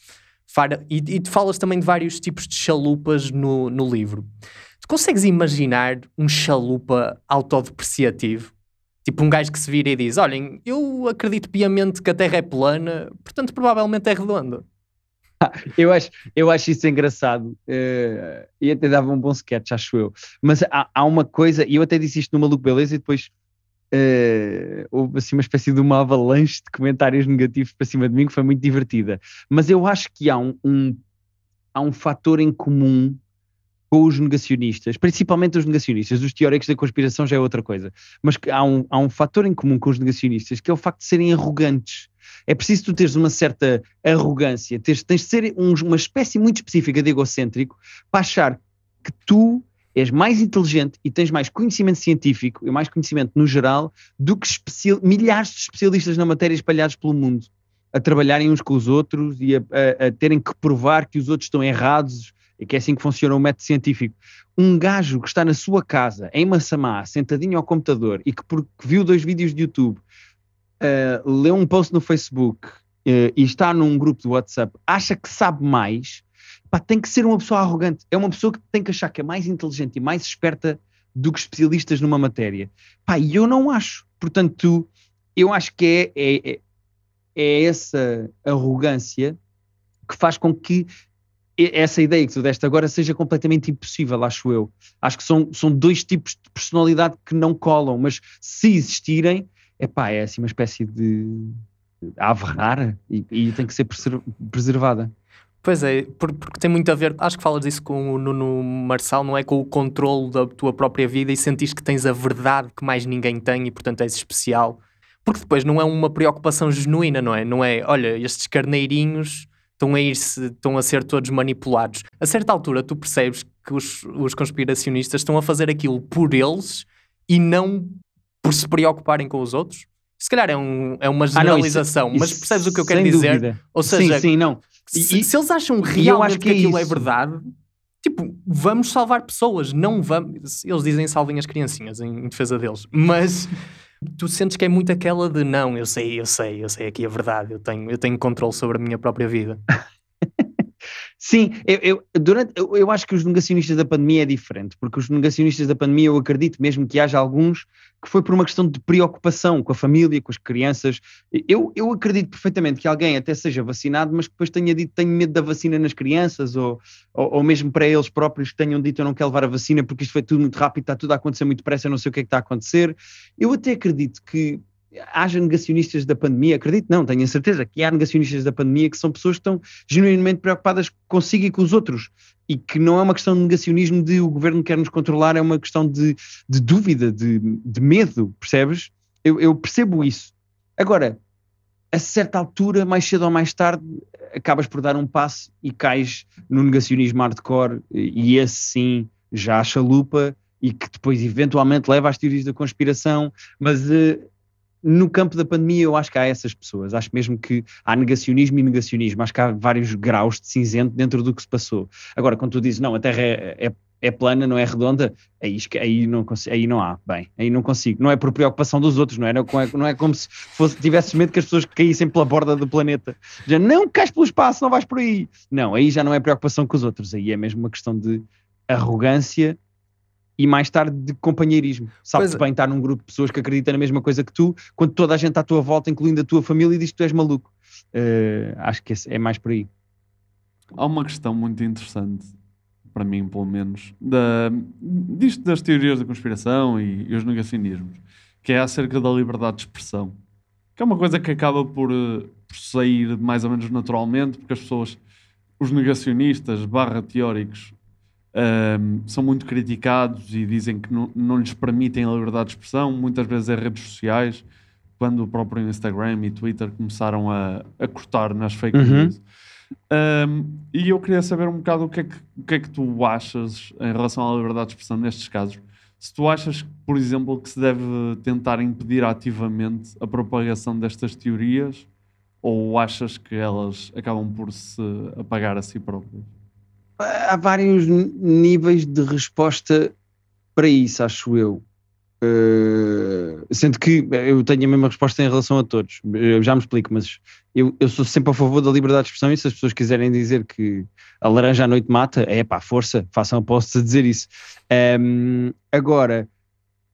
fara- e, e tu falas também de vários tipos de chalupas no, no livro. Tu consegues imaginar um chalupa autodepreciativo? Tipo um gajo que se vira e diz: Olhem, eu acredito piamente que a Terra é plana, portanto, provavelmente é redonda. Eu acho, eu acho isso engraçado eh, e até dava um bom sketch, acho eu. Mas há, há uma coisa, e eu até disse isto no Maluco Beleza e depois eh, houve assim uma espécie de uma avalanche de comentários negativos para cima de mim que foi muito divertida. Mas eu acho que há um, um- há um fator em comum com os negacionistas, principalmente os negacionistas, os teóricos da conspiração já é outra coisa, mas há um, há um fator em comum com os negacionistas que é o facto de serem arrogantes. É preciso tu teres uma certa arrogância, teres, tens de ser um- uma espécie muito específica de egocêntrico para achar que tu és mais inteligente e tens mais conhecimento científico e mais conhecimento no geral do que milhares de especialistas na matéria espalhados pelo mundo, a trabalharem uns com os outros e a, a- a terem que provar que os outros estão errados e que é assim que funciona o método científico. Um gajo que está na sua casa, em Massamá, sentadinho ao computador e que porque viu dois vídeos de YouTube, uh, leu um post no Facebook uh, e está num grupo de WhatsApp, acha que sabe mais, pá, tem que ser uma pessoa arrogante. É uma pessoa que tem que achar que é mais inteligente e mais esperta do que especialistas numa matéria. Pá, e eu não acho. Portanto, eu acho que é, é, é- é essa arrogância que faz com que essa ideia que tu deste agora seja completamente impossível, acho eu. Acho que são, são dois tipos de personalidade que não colam, mas se existirem, epá, é assim uma espécie de ave rara e, e tem que ser preser- preservada. Pois é, por- porque tem muito a ver, acho que falas disso com o Nuno Marçal, não é? Com o controle da tua própria vida e sentis que tens a verdade que mais ninguém tem e portanto és especial. Porque depois não é uma preocupação genuína, não é? Não é, olha, estes carneirinhos estão a, ir estão a ser todos manipulados. A certa altura tu percebes que os, os conspiracionistas estão a fazer aquilo por eles e não por se preocuparem com os outros. Se calhar é, um, é uma Ah, não, isso- generalização, mas percebes o que eu quero dizer? dúvida. Ou seja, sim, sim, não. se, E- se eles acham eu realmente acho que, que é aquilo é isso. verdade, tipo, vamos salvar pessoas, não vamos. Eles dizem salvem as criancinhas em, em defesa deles, mas tu sentes que é muito aquela de não, eu sei, eu sei, eu sei aqui a verdade, eu tenho, eu tenho controle sobre a minha própria vida. Sim, eu, eu- durante, eu, eu acho que os negacionistas da pandemia é diferente, porque os negacionistas da pandemia eu acredito mesmo que haja alguns que foi por uma questão de preocupação com a família, com as crianças. Eu, eu acredito perfeitamente que alguém até seja vacinado, mas que depois tenha dito tenho medo da vacina nas crianças, ou, ou, ou mesmo para eles próprios que tenham dito eu não quero levar a vacina porque isto foi tudo muito rápido, está tudo a acontecer muito depressa, eu não sei o que é que está a acontecer. Eu até acredito que haja negacionistas da pandemia, acredito não, tenho a certeza que há negacionistas da pandemia que são pessoas que estão genuinamente preocupadas consigo e com os outros e que não é uma questão de negacionismo de o governo quer nos controlar, é uma questão de, de dúvida, de, de medo, percebes? Eu, eu percebo isso. Agora, a certa altura, mais cedo ou mais tarde, acabas por dar um passo e cais no negacionismo hardcore, e esse sim já a chalupa, e que depois eventualmente leva às teorias da conspiração, mas eh, no campo da pandemia eu acho que há essas pessoas, acho mesmo que há negacionismo e negacionismo, acho que há vários graus de cinzento dentro do que se passou. Agora, quando tu dizes, não, a Terra é, é é plana, não é redonda, aí, aí, não, aí não há, bem, aí não consigo. Não é por preocupação dos outros, não é? Não é, não é como se fosse, tivesse medo que as pessoas caíssem pela borda do planeta. Já não cais pelo espaço, não vais por aí. Não, aí já não é preocupação com os outros, aí é mesmo uma questão de arrogância e mais tarde de companheirismo. Sabe-se bem estar num grupo de pessoas que acreditam na mesma coisa que tu, quando toda a gente à tua volta, incluindo a tua família, diz que tu és maluco. Uh, acho que é mais por aí. Há uma questão muito interessante para mim, pelo menos, da, disto das teorias da conspiração e, e, os negacionismos, que é acerca da liberdade de expressão, que é uma coisa que acaba por, uh, por sair mais ou menos naturalmente, porque as pessoas, os negacionistas barra teóricos, um, são muito criticados e dizem que não, não lhes permitem a liberdade de expressão, muitas vezes é redes sociais, quando o próprio Instagram e Twitter começaram a, a cortar nas fake uhum. news. Um, e eu queria saber um bocado o que, é que, o que é que tu achas em relação à liberdade de expressão nestes casos. Se tu achas, por exemplo, que se deve tentar impedir ativamente a propagação destas teorias ou achas que elas acabam por se apagar a si próprias? Há vários níveis de resposta para isso, acho eu. Uh, sendo que eu tenho a mesma resposta em relação a todos, eu já me explico, mas eu, eu sou sempre a favor da liberdade de expressão e se as pessoas quiserem dizer que a laranja à noite mata, é pá, força, façam a posse de dizer isso. Um, agora,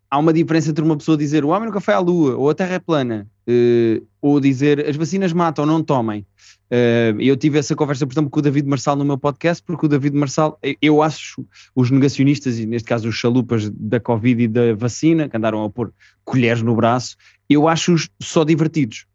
há uma diferença entre uma pessoa dizer o homem nunca foi à lua, ou a terra é plana, uh, ou dizer as vacinas matam, não tomem. Uh, eu tive essa conversa, por exemplo, com o David Marçal no meu podcast, porque o David Marçal, eu acho os negacionistas, e neste caso os chalupas da Covid e da vacina, que andaram a pôr colheres no braço, eu acho-os só divertidos.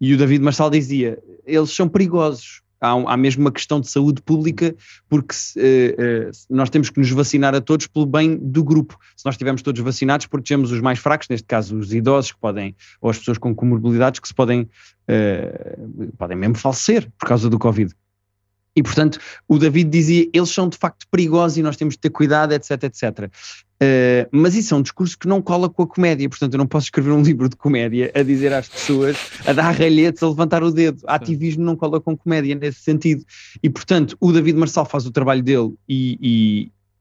E o David Marçal dizia: eles são perigosos há, há mesmo uma questão de saúde pública, porque uh, uh, nós temos que nos vacinar a todos pelo bem do grupo. Se nós estivermos todos vacinados, protegemos os mais fracos, neste caso os idosos que podem, ou as pessoas com comorbilidades que se podem, uh, podem mesmo falecer por causa do Covid. E, portanto, o David dizia, eles são de facto perigosos e nós temos de ter cuidado, etc, etc. Uh, mas isso é um discurso que não cola com a comédia, portanto eu não posso escrever um livro de comédia a dizer às pessoas, a dar ralhetes, a levantar o dedo. Ativismo não cola com comédia nesse sentido. E, portanto, o David Marçal faz o trabalho dele e,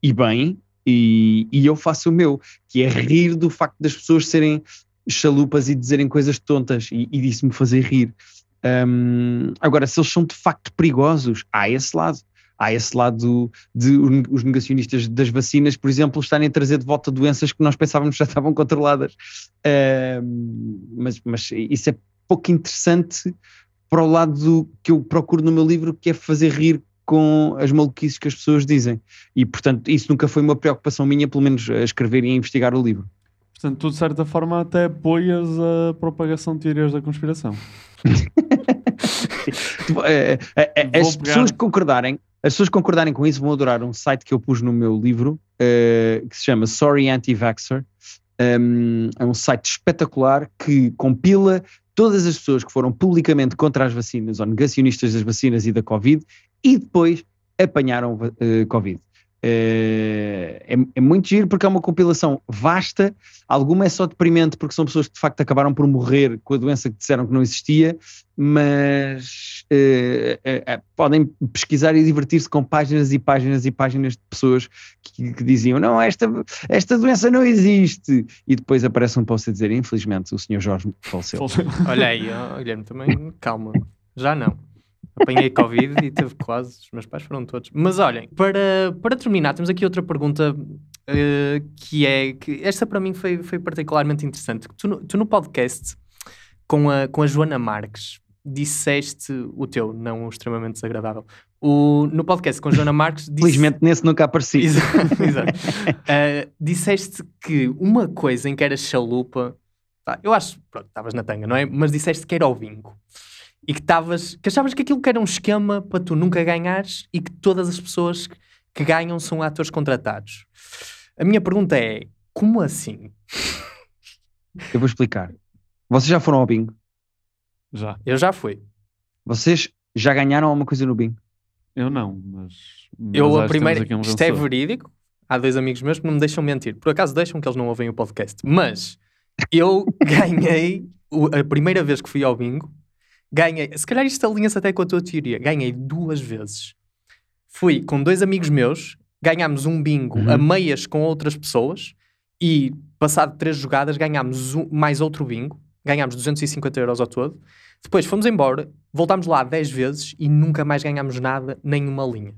e, e bem, e, e eu faço o meu, que é rir do facto das pessoas serem chalupas e dizerem coisas tontas, e, e disso me fazer rir. Um, agora, se eles são de facto perigosos, há esse lado. Há esse lado de os negacionistas das vacinas, por exemplo, estarem a trazer de volta doenças que nós pensávamos já estavam controladas. Um, mas, mas isso é pouco interessante para o lado do, que eu procuro no meu livro, que é fazer rir com as maluquices que as pessoas dizem. E, portanto, isso nunca foi uma preocupação minha, pelo menos a escrever e a investigar o livro. Portanto, tu de certa forma até apoias a propagação de teorias da conspiração. É, é, é, as pessoas concordarem, as pessoas concordarem com isso vão adorar um site que eu pus no meu livro uh, que se chama Sorry Anti-Vaxxer. Um, é um site espetacular que compila todas as pessoas que foram publicamente contra as vacinas ou negacionistas das vacinas e da Covid e depois apanharam uh, Covid. É, é, é, muito giro porque é uma compilação vasta, alguma é só deprimente porque são pessoas que de facto acabaram por morrer com a doença que disseram que não existia, mas é, é, podem pesquisar e divertir-se com páginas e páginas e páginas de pessoas que, que, diziam não, esta, esta doença não existe e depois aparece um post a dizer infelizmente o senhor Jorge faleceu. Olha aí, Guilherme também, calma, já não. Apanhei Covid e teve quase, os meus pais foram todos. Mas olhem, para, para terminar, temos aqui outra pergunta uh, que é que esta para mim foi, foi particularmente interessante. Tu, tu no podcast com a, com a Joana Marques disseste o teu, não o extremamente desagradável. O, no podcast com a Joana Marques. Disse... Felizmente nesse nunca apareci. Exato. exato. Uh, disseste que uma coisa em que era chalupa. Tá, eu acho, pronto, estavas na tanga, não é? Mas disseste que era o vinco e que estavas, que achavas que aquilo que era um esquema para tu nunca ganhares e que todas as pessoas que ganham são atores contratados. A minha pergunta é: como assim? Eu vou explicar. Vocês já foram ao bingo? Já. Eu já fui. Vocês já ganharam alguma coisa no bingo? Eu não, mas. mas Eu, a primeira. um isto é verídico. Há dois amigos meus que não me deixam mentir. Por acaso deixam que eles não ouvem o podcast. Mas eu ganhei. a primeira vez que fui ao bingo, ganhei. Se calhar isto alinha-se até com a tua teoria. Ganhei duas vezes. Fui com dois amigos meus, ganhámos um bingo Uhum. a meias com outras pessoas e, passado três jogadas, ganhámos um- mais outro bingo. Ganhámos 250 euros ao todo. Depois fomos embora, voltámos lá 10 vezes e nunca mais ganhámos nada, nem uma linha.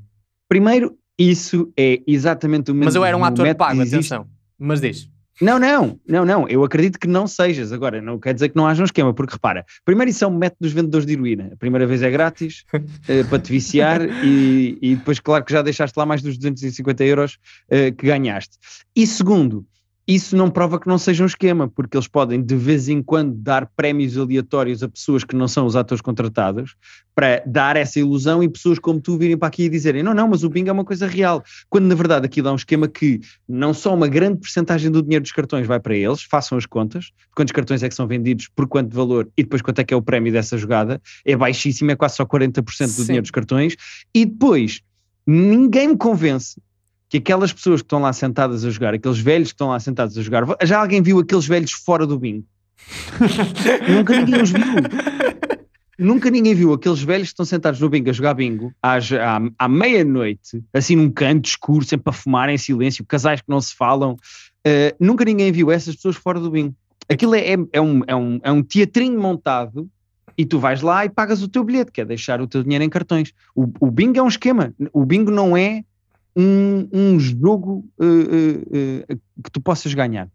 Primeiro, isso é exatamente o mesmo. Mas eu era um ator pago, existe- atenção. Mas diz. Não, não, não, não. Eu acredito que não sejas. Agora, não quer dizer que não haja um esquema, porque repara, primeiro isso é um método dos vendedores de heroína. A primeira vez é grátis eh, para te viciar e, e depois, claro que já deixaste lá mais dos 250 euros eh, que ganhaste. E segundo, isso não prova que não seja um esquema, porque eles podem de vez em quando dar prémios aleatórios a pessoas que não são os atores contratados para dar essa ilusão e pessoas como tu virem para aqui e dizerem não, não, mas o bingo é uma coisa real. Quando na verdade aquilo é um esquema que não só uma grande porcentagem do dinheiro dos cartões vai para eles, façam as contas, quantos cartões é que são vendidos, por quanto valor e depois quanto é que é o prémio dessa jogada, é baixíssimo, é quase só 40% do Sim. dinheiro dos cartões, e depois ninguém me convence que aquelas pessoas que estão lá sentadas a jogar, aqueles velhos que estão lá sentados a jogar, já alguém viu aqueles velhos fora do bingo? Nunca ninguém os viu. Nunca ninguém viu aqueles velhos que estão sentados no bingo a jogar bingo às- à, à meia-noite, assim num canto escuro, sempre a fumar em silêncio, casais que não se falam. Uh, nunca ninguém viu essas pessoas fora do bingo. Aquilo é, é, é um, é, um, é um teatrinho montado e tu vais lá e pagas o teu bilhete, que é deixar o teu dinheiro em cartões. O, o bingo é um esquema. O bingo não é um, um jogo uh, uh, que tu possas ganhar.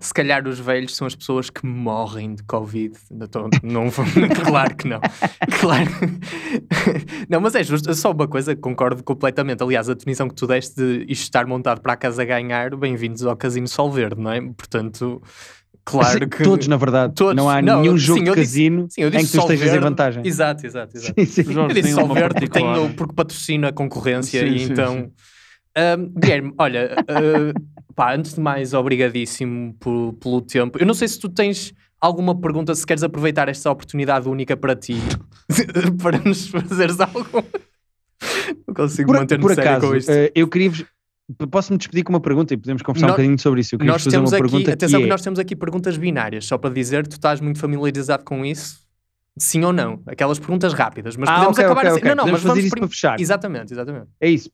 Se calhar os velhos são as pessoas que morrem de Covid. Não, não claro que não. Claro. Não, mas é justo. Só uma coisa, concordo completamente. Aliás, a definição que tu deste de isto estar montado para a casa ganhar, bem-vindos ao Casino Solverde, não é? Portanto, claro que. Todos, na verdade. Todos. Não há Não, nenhum jogo sim, de eu disse- casino Sim, eu em disse que tu estejas em Solverde. vantagem. Exato, exato, exato. Sim, sim. O Jorge Eu disse porque, particular. tenho, porque patrocina a concorrência Sim, e sim, então. sim. Ahm, Guilherme, olha, ah, pá, antes de mais, obrigadíssimo por- pelo tempo. Eu não sei se tu tens alguma pergunta, se queres aproveitar esta oportunidade única para ti, para nos fazeres algo. Não consigo Por, manter-me sério acaso, com isto. eh, eu queria-vos. Posso-me despedir com uma pergunta e podemos conversar Nó- um bocadinho sobre isso. Eu nós fazer temos uma aqui, pergunta atenção que é, nós temos aqui perguntas binárias, só para dizer, tu estás muito familiarizado com isso? Sim ou não? Aquelas perguntas rápidas, mas Ah, podemos ok, acabar ok, assim. ok. Não, não, Podemos mas fazer vamos isso para fechar. Exatamente, exatamente. é isso.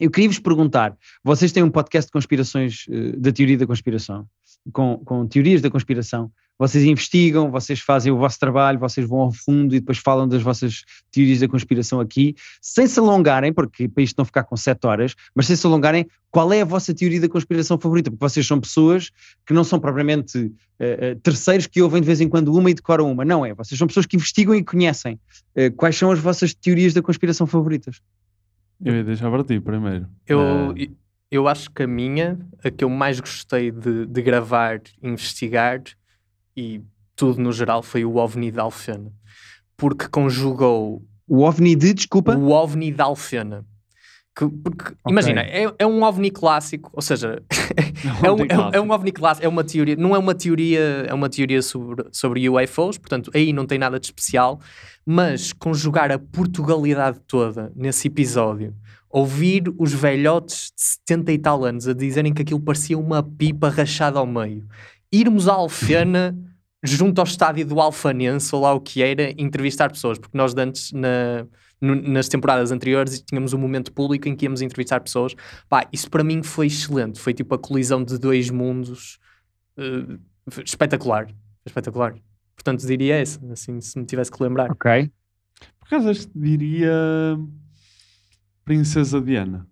Eu queria vos perguntar: vocês têm um podcast de conspirações eh, da teoria da conspiração, com, com teorias da conspiração. Vocês investigam, vocês fazem o vosso trabalho, vocês vão ao fundo e depois falam das vossas teorias da conspiração aqui, sem se alongarem, porque para isto não ficar com sete horas, mas sem se alongarem, qual é a vossa teoria da conspiração favorita? Porque vocês são pessoas que não são propriamente eh, terceiros que ouvem de vez em quando uma e decoram uma. Não é. Vocês são pessoas que investigam e conhecem. Eh, quais são as vossas teorias da conspiração favoritas? Eu ia deixar para ti primeiro. Eu, eu acho que a minha, a que eu mais gostei de, de gravar, investigar e tudo no geral foi o OVNI da Alfena. Porque conjugou O OVNI de, desculpa? o OVNI da Alfena. Que, porque, imagina, é, é um OVNI clássico, ou seja, é um, é, um- é um OVNI clássico, é uma teoria, não é uma teoria, é uma teoria sobre, sobre UFOs, portanto, aí não tem nada de especial, mas conjugar a Portugalidade toda nesse episódio, ouvir os velhotes de 70 e tal anos a dizerem que aquilo parecia uma pipa rachada ao meio, irmos à Alfena junto ao estádio do Alfanense ou lá o que era, entrevistar pessoas, porque nós antes na, nas temporadas anteriores tínhamos um momento público em que íamos entrevistar pessoas. Pá, isso para mim foi excelente, foi tipo a colisão de dois mundos eh, espetacular, espetacular. Portanto, diria essa, assim, se me tivesse que lembrar. Ok. Por acaso diria Princesa Diana.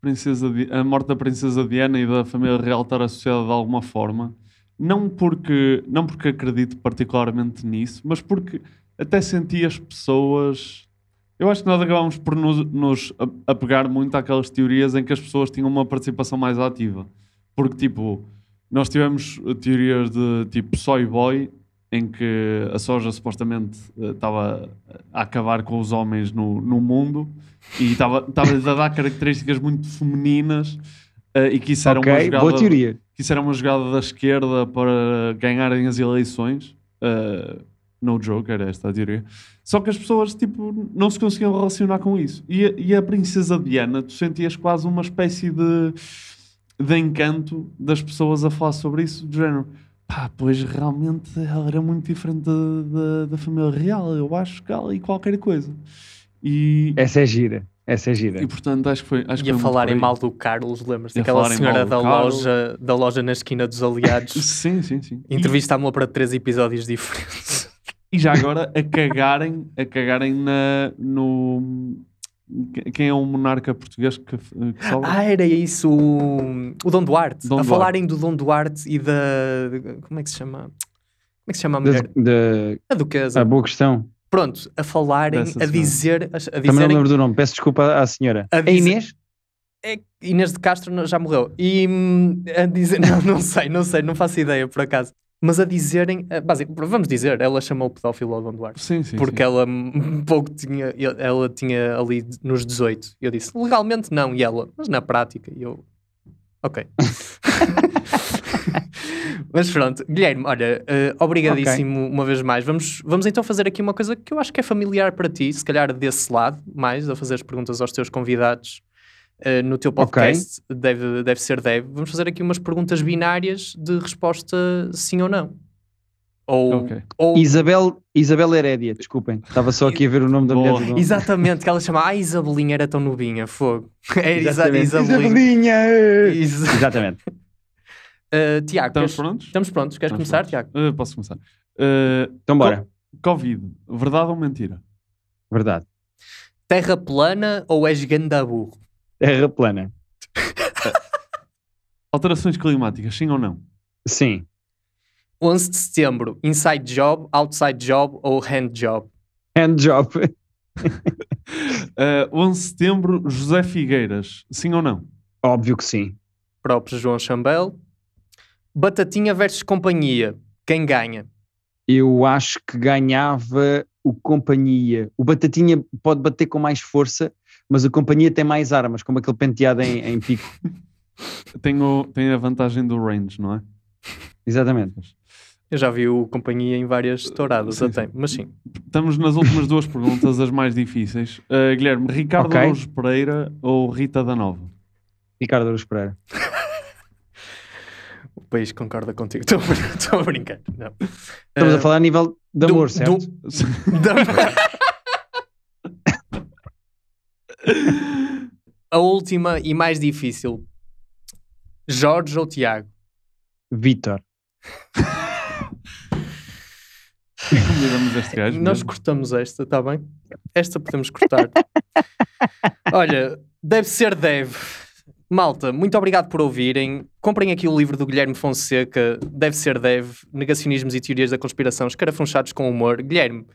Princesa A morte da Princesa Diana e da família real estar associada de alguma forma. Não porque, não porque acredito particularmente nisso, mas porque até senti as pessoas. Eu acho que nós acabámos por nos, nos apegar muito àquelas teorias em que as pessoas tinham uma participação mais ativa. Porque, tipo, nós tivemos teorias de tipo soy boy, em que a soja supostamente uh, estava a acabar com os homens no, no mundo e estava a dar características muito femininas eh, e que isso era uma ok, jogada boa teoria. que isso era uma jogada da esquerda para ganharem as eleições. Uh, no joke, era esta a teoria. Só que as pessoas tipo, não se conseguiam relacionar com isso. E, a- e a princesa Diana, tu sentias quase uma espécie de, de encanto das pessoas a falar sobre isso, do género. Pá, pois realmente ela era muito diferente da, da, da família real. Eu acho que ela e qualquer coisa. E, Essa é gira. Essa é gira. e portanto acho que foi. Acho que Ia foi muito falar por em aí. mal do Carlos, lembras? Daquela senhora da Carlos. loja, da loja na esquina dos aliados. Sim, sim, sim. E- Entrevistámos-la para três episódios diferentes. E já agora a cagarem, a cagarem na, no. Quem é o monarca português que, que sobra? Ah, era isso, o, o Dom Duarte. Dom a Duarte. falarem do Dom Duarte e da. Como é que se chama? Como é que se chama a mulher? da- A duquesa. ah, boa questão. Pronto, a falarem, Dessa a dizer. A, a Também não lembro do nome. Peço desculpa à senhora. A A, dizer- Inês? é, Inês de Castro já morreu. E hum, a dizer. Não, não sei, não sei, não faço ideia por acaso. Mas a dizerem. a- Basicamente, vamos dizer, ela chamou o pedófilo ao Dom Duarte. Sim, sim. Porque sim. ela um pouco tinha, ela tinha ali nos 18. Eu disse, legalmente não, e ela, mas na prática, e eu, ok. mas pronto, Guilherme, olha, eh, obrigadíssimo uma vez mais. Vamos, vamos então fazer aqui uma coisa que eu acho que é familiar para ti, se calhar desse lado, mais, a fazer as perguntas aos teus convidados. Eh, no teu podcast, deve, deve ser deve. Vamos fazer aqui umas perguntas binárias de resposta sim ou não. Ou, Ok. ou Isabel, Isabel Herédia, desculpem. Estava só aqui a ver o nome da Boa. mulher do Dom. Exatamente, que ela chama Ah, Isabelinha era tão novinha, fogo. Era exa Exatamente. Isabelinha. Isabelinha! Isa- Exatamente. Uh, Tiago, Estamos queres- prontos? estamos prontos. Queres Estamos começar, prontos. Tiago? Uh, posso começar. Uh, Então bora. Covid, verdade ou mentira? Verdade. Terra plana ou és gandaburro? Terra plana. Alterações climáticas, sim ou não? Sim. 11 de setembro, inside job, outside job ou hand job? Handjob. Uh, 11 de setembro, José Figueiras, sim ou não? Óbvio que sim. Próprio João Chambel. Batatinha versus companhia. Quem ganha? Eu acho que ganhava o Companhia. O Batatinha pode bater com mais força, mas o Companhia tem mais armas, como aquele penteado em, em pico. Tem, o- tem a vantagem do range, não é? Exatamente. Eu já vi o companhia em várias touradas até, mas sim. Estamos nas últimas duas perguntas, as mais difíceis. Uh, Guilherme, Ricardo Ok. Araújo Pereira ou Rita da Nova? Ricardo Aruz Pereira. O país concorda contigo. Estou a a brincar. Não. Estamos Uh, a falar a nível de do- amor, do- certo? da- A última e mais difícil. Jorge ou Tiago? Convidamos este gajo. Nós mesmo. cortamos esta, está bem? Esta podemos cortar. Olha, deve ser deve. Malta, muito obrigado por ouvirem. Comprem aqui o livro do Guilherme Fonseca, Deve Ser Deve, Negacionismos e Teorias da Conspiração, escarafunchados com humor. Guilherme,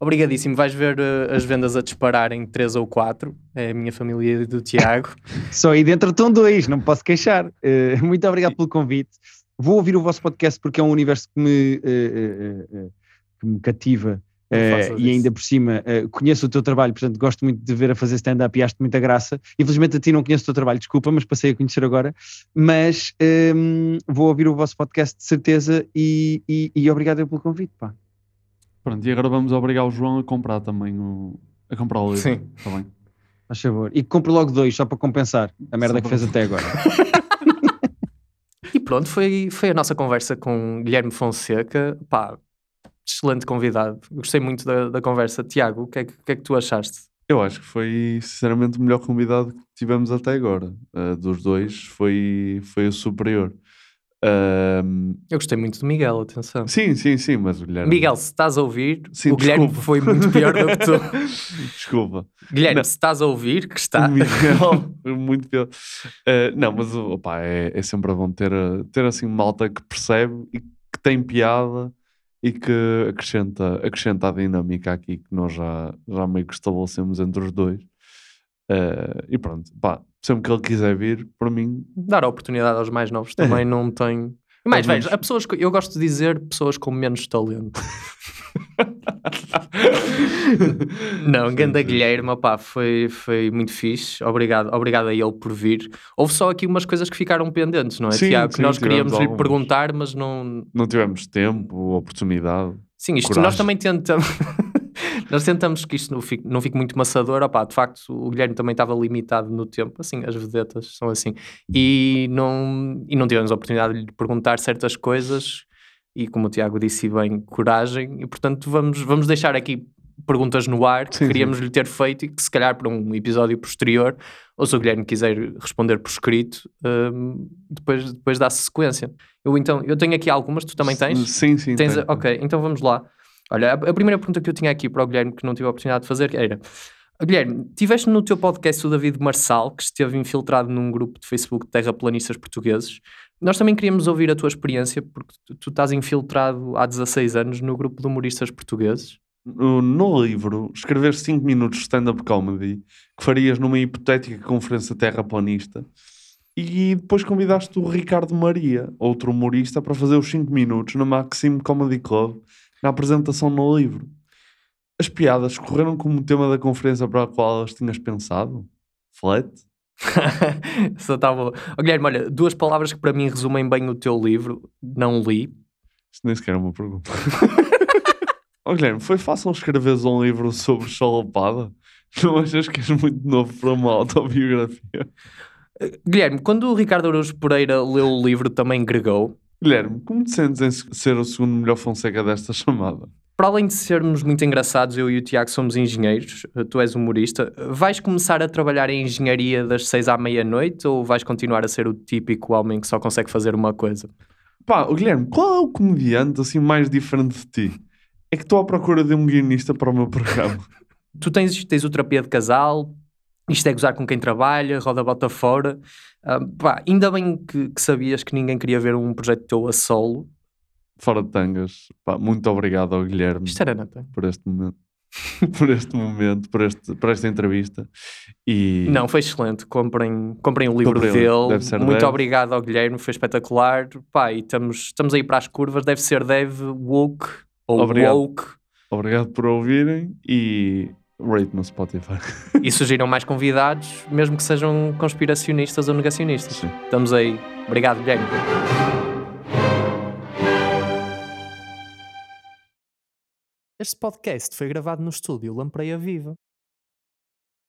obrigadíssimo. Vais ver eh, as vendas a disparar em 3 ou 4. É a minha família e do Tiago. Só aí dentro estão dois, não me posso queixar. Eh, muito obrigado pelo convite. Vou ouvir o vosso podcast porque é um universo que me, eh, que me cativa. Faças e ainda por cima eh, conheço o teu trabalho, portanto gosto muito de ver a fazer stand-up e acho-te muita graça. Infelizmente a ti não conheço o teu trabalho, desculpa, mas passei a conhecer agora. Mas ehm, vou ouvir o vosso podcast de certeza e, e, e obrigado eu pelo convite. Pá. Pronto, e agora vamos obrigar o João a comprar também o. a comprar o livro. Sim. Está bem? Faz favor. E compro logo dois, só para compensar a merda Só que para- fez até agora. E pronto, foi, foi a nossa conversa com Guilherme Fonseca. Pá, excelente convidado. Gostei muito da, da conversa. Tiago, o que, é que, que é que tu achaste? Eu acho que foi, sinceramente, o melhor convidado que tivemos até agora. Uh, dos dois, foi, foi o superior. Eu gostei muito do Miguel, atenção. sim, sim, sim, mas o Guilherme... Miguel, se estás a ouvir, Sim, o Guilherme desculpa. foi muito pior do que tu. Desculpa. Guilherme, Não. se estás a ouvir, que está. O Miguel, muito pior. Uh, não, mas opa, é, é sempre bom ter, ter assim malta que percebe e que tem piada e que acrescenta, acrescenta a dinâmica aqui que nós já, já meio que estabelecemos entre os dois. Uh, e pronto, pá, sempre que ele quiser vir, para mim, Dar a oportunidade aos mais novos também não tem. E mais velhos, a pessoas que, eu gosto de dizer pessoas com menos talento. Não, Ganda. Guilherme, opá, foi, foi muito fixe. Obrigado, obrigado a ele por vir. Houve só aqui umas coisas que ficaram pendentes, não é, Sim, Tiago? Que sim, nós queríamos lhe perguntar, mas não. Não tivemos tempo, oportunidade. Sim, isto Coragem. nós também tentamos. nós tentamos que isto não fique, não fique muito maçador. Opá, de facto, o Guilherme também estava limitado no tempo. Assim, as vedetas são assim. E não, e não tivemos a oportunidade de lhe perguntar certas coisas. E como o Tiago disse bem, coragem. E portanto, vamos, vamos deixar aqui perguntas no ar que queríamos lhe ter feito e que se calhar para um episódio posterior, ou se o Guilherme quiser responder por escrito, hum, depois, depois dá-se sequência. Eu então, eu tenho aqui algumas, tu também tens? Sim, sim. Tens tenho. ok, então vamos lá. Olha, a, a primeira pergunta que eu tinha aqui para o Guilherme, que não tive a oportunidade de fazer, era: Guilherme, tiveste no teu podcast o David Marçal, que esteve infiltrado num grupo de Facebook de terraplanistas portugueses. Nós também queríamos ouvir a tua experiência, porque tu, tu estás infiltrado há 16 anos no grupo de humoristas portugueses. No, livro, escrever 5 minutos de stand-up comedy que farias numa hipotética conferência terraplanista e depois convidaste o Ricardo Maria, outro humorista, para fazer os 5 minutos na Maxime Comedy Club na apresentação no livro. As piadas correram como tema da conferência para a qual as tinhas pensado? Flat? Só tá bom. Ó, Guilherme, olha, duas palavras que para mim resumem bem o teu livro, não li. Isto nem sequer é uma pergunta. Ó Guilherme, foi fácil escreveres um livro sobre chalapada? Não achas que és muito novo para uma autobiografia? Guilherme, quando o Ricardo Araújo Pereira leu o livro, também gregou. Guilherme, como te sentes em ser o segundo melhor Fonseca desta chamada? Para além de sermos muito engraçados, eu e o Tiago somos engenheiros, tu és humorista. Vais começar a trabalhar em engenharia das seis à meia-noite ou vais continuar a ser o típico homem que só consegue fazer uma coisa? Pá, Guilherme, qual é o comediante assim mais diferente de ti? É que estou à procura de um guionista para o meu programa. Tu tens, tens o terapia de casal, isto é gozar com quem trabalha, roda bota fora. Ah, pá, ainda bem que, que sabias que ninguém queria ver um projeto teu a solo. Fora de tangas. Pá, muito obrigado ao Guilherme Isto era Natan. por este momento. por este momento, por, este, por esta entrevista. E Não, foi excelente. Comprem, comprem o livro Comprem o- dele. deve ser Muito Dev. obrigado ao Guilherme, foi espetacular. Pá, e estamos, estamos aí para as curvas. Deve ser Dev Woke ou Obrigado. Woke. obrigado por ouvirem e rate no Spotify. E surgiram mais convidados, mesmo que sejam conspiracionistas ou negacionistas. Sim. Estamos aí. Obrigado, Guilherme. Este podcast foi gravado no estúdio Lampreia Viva.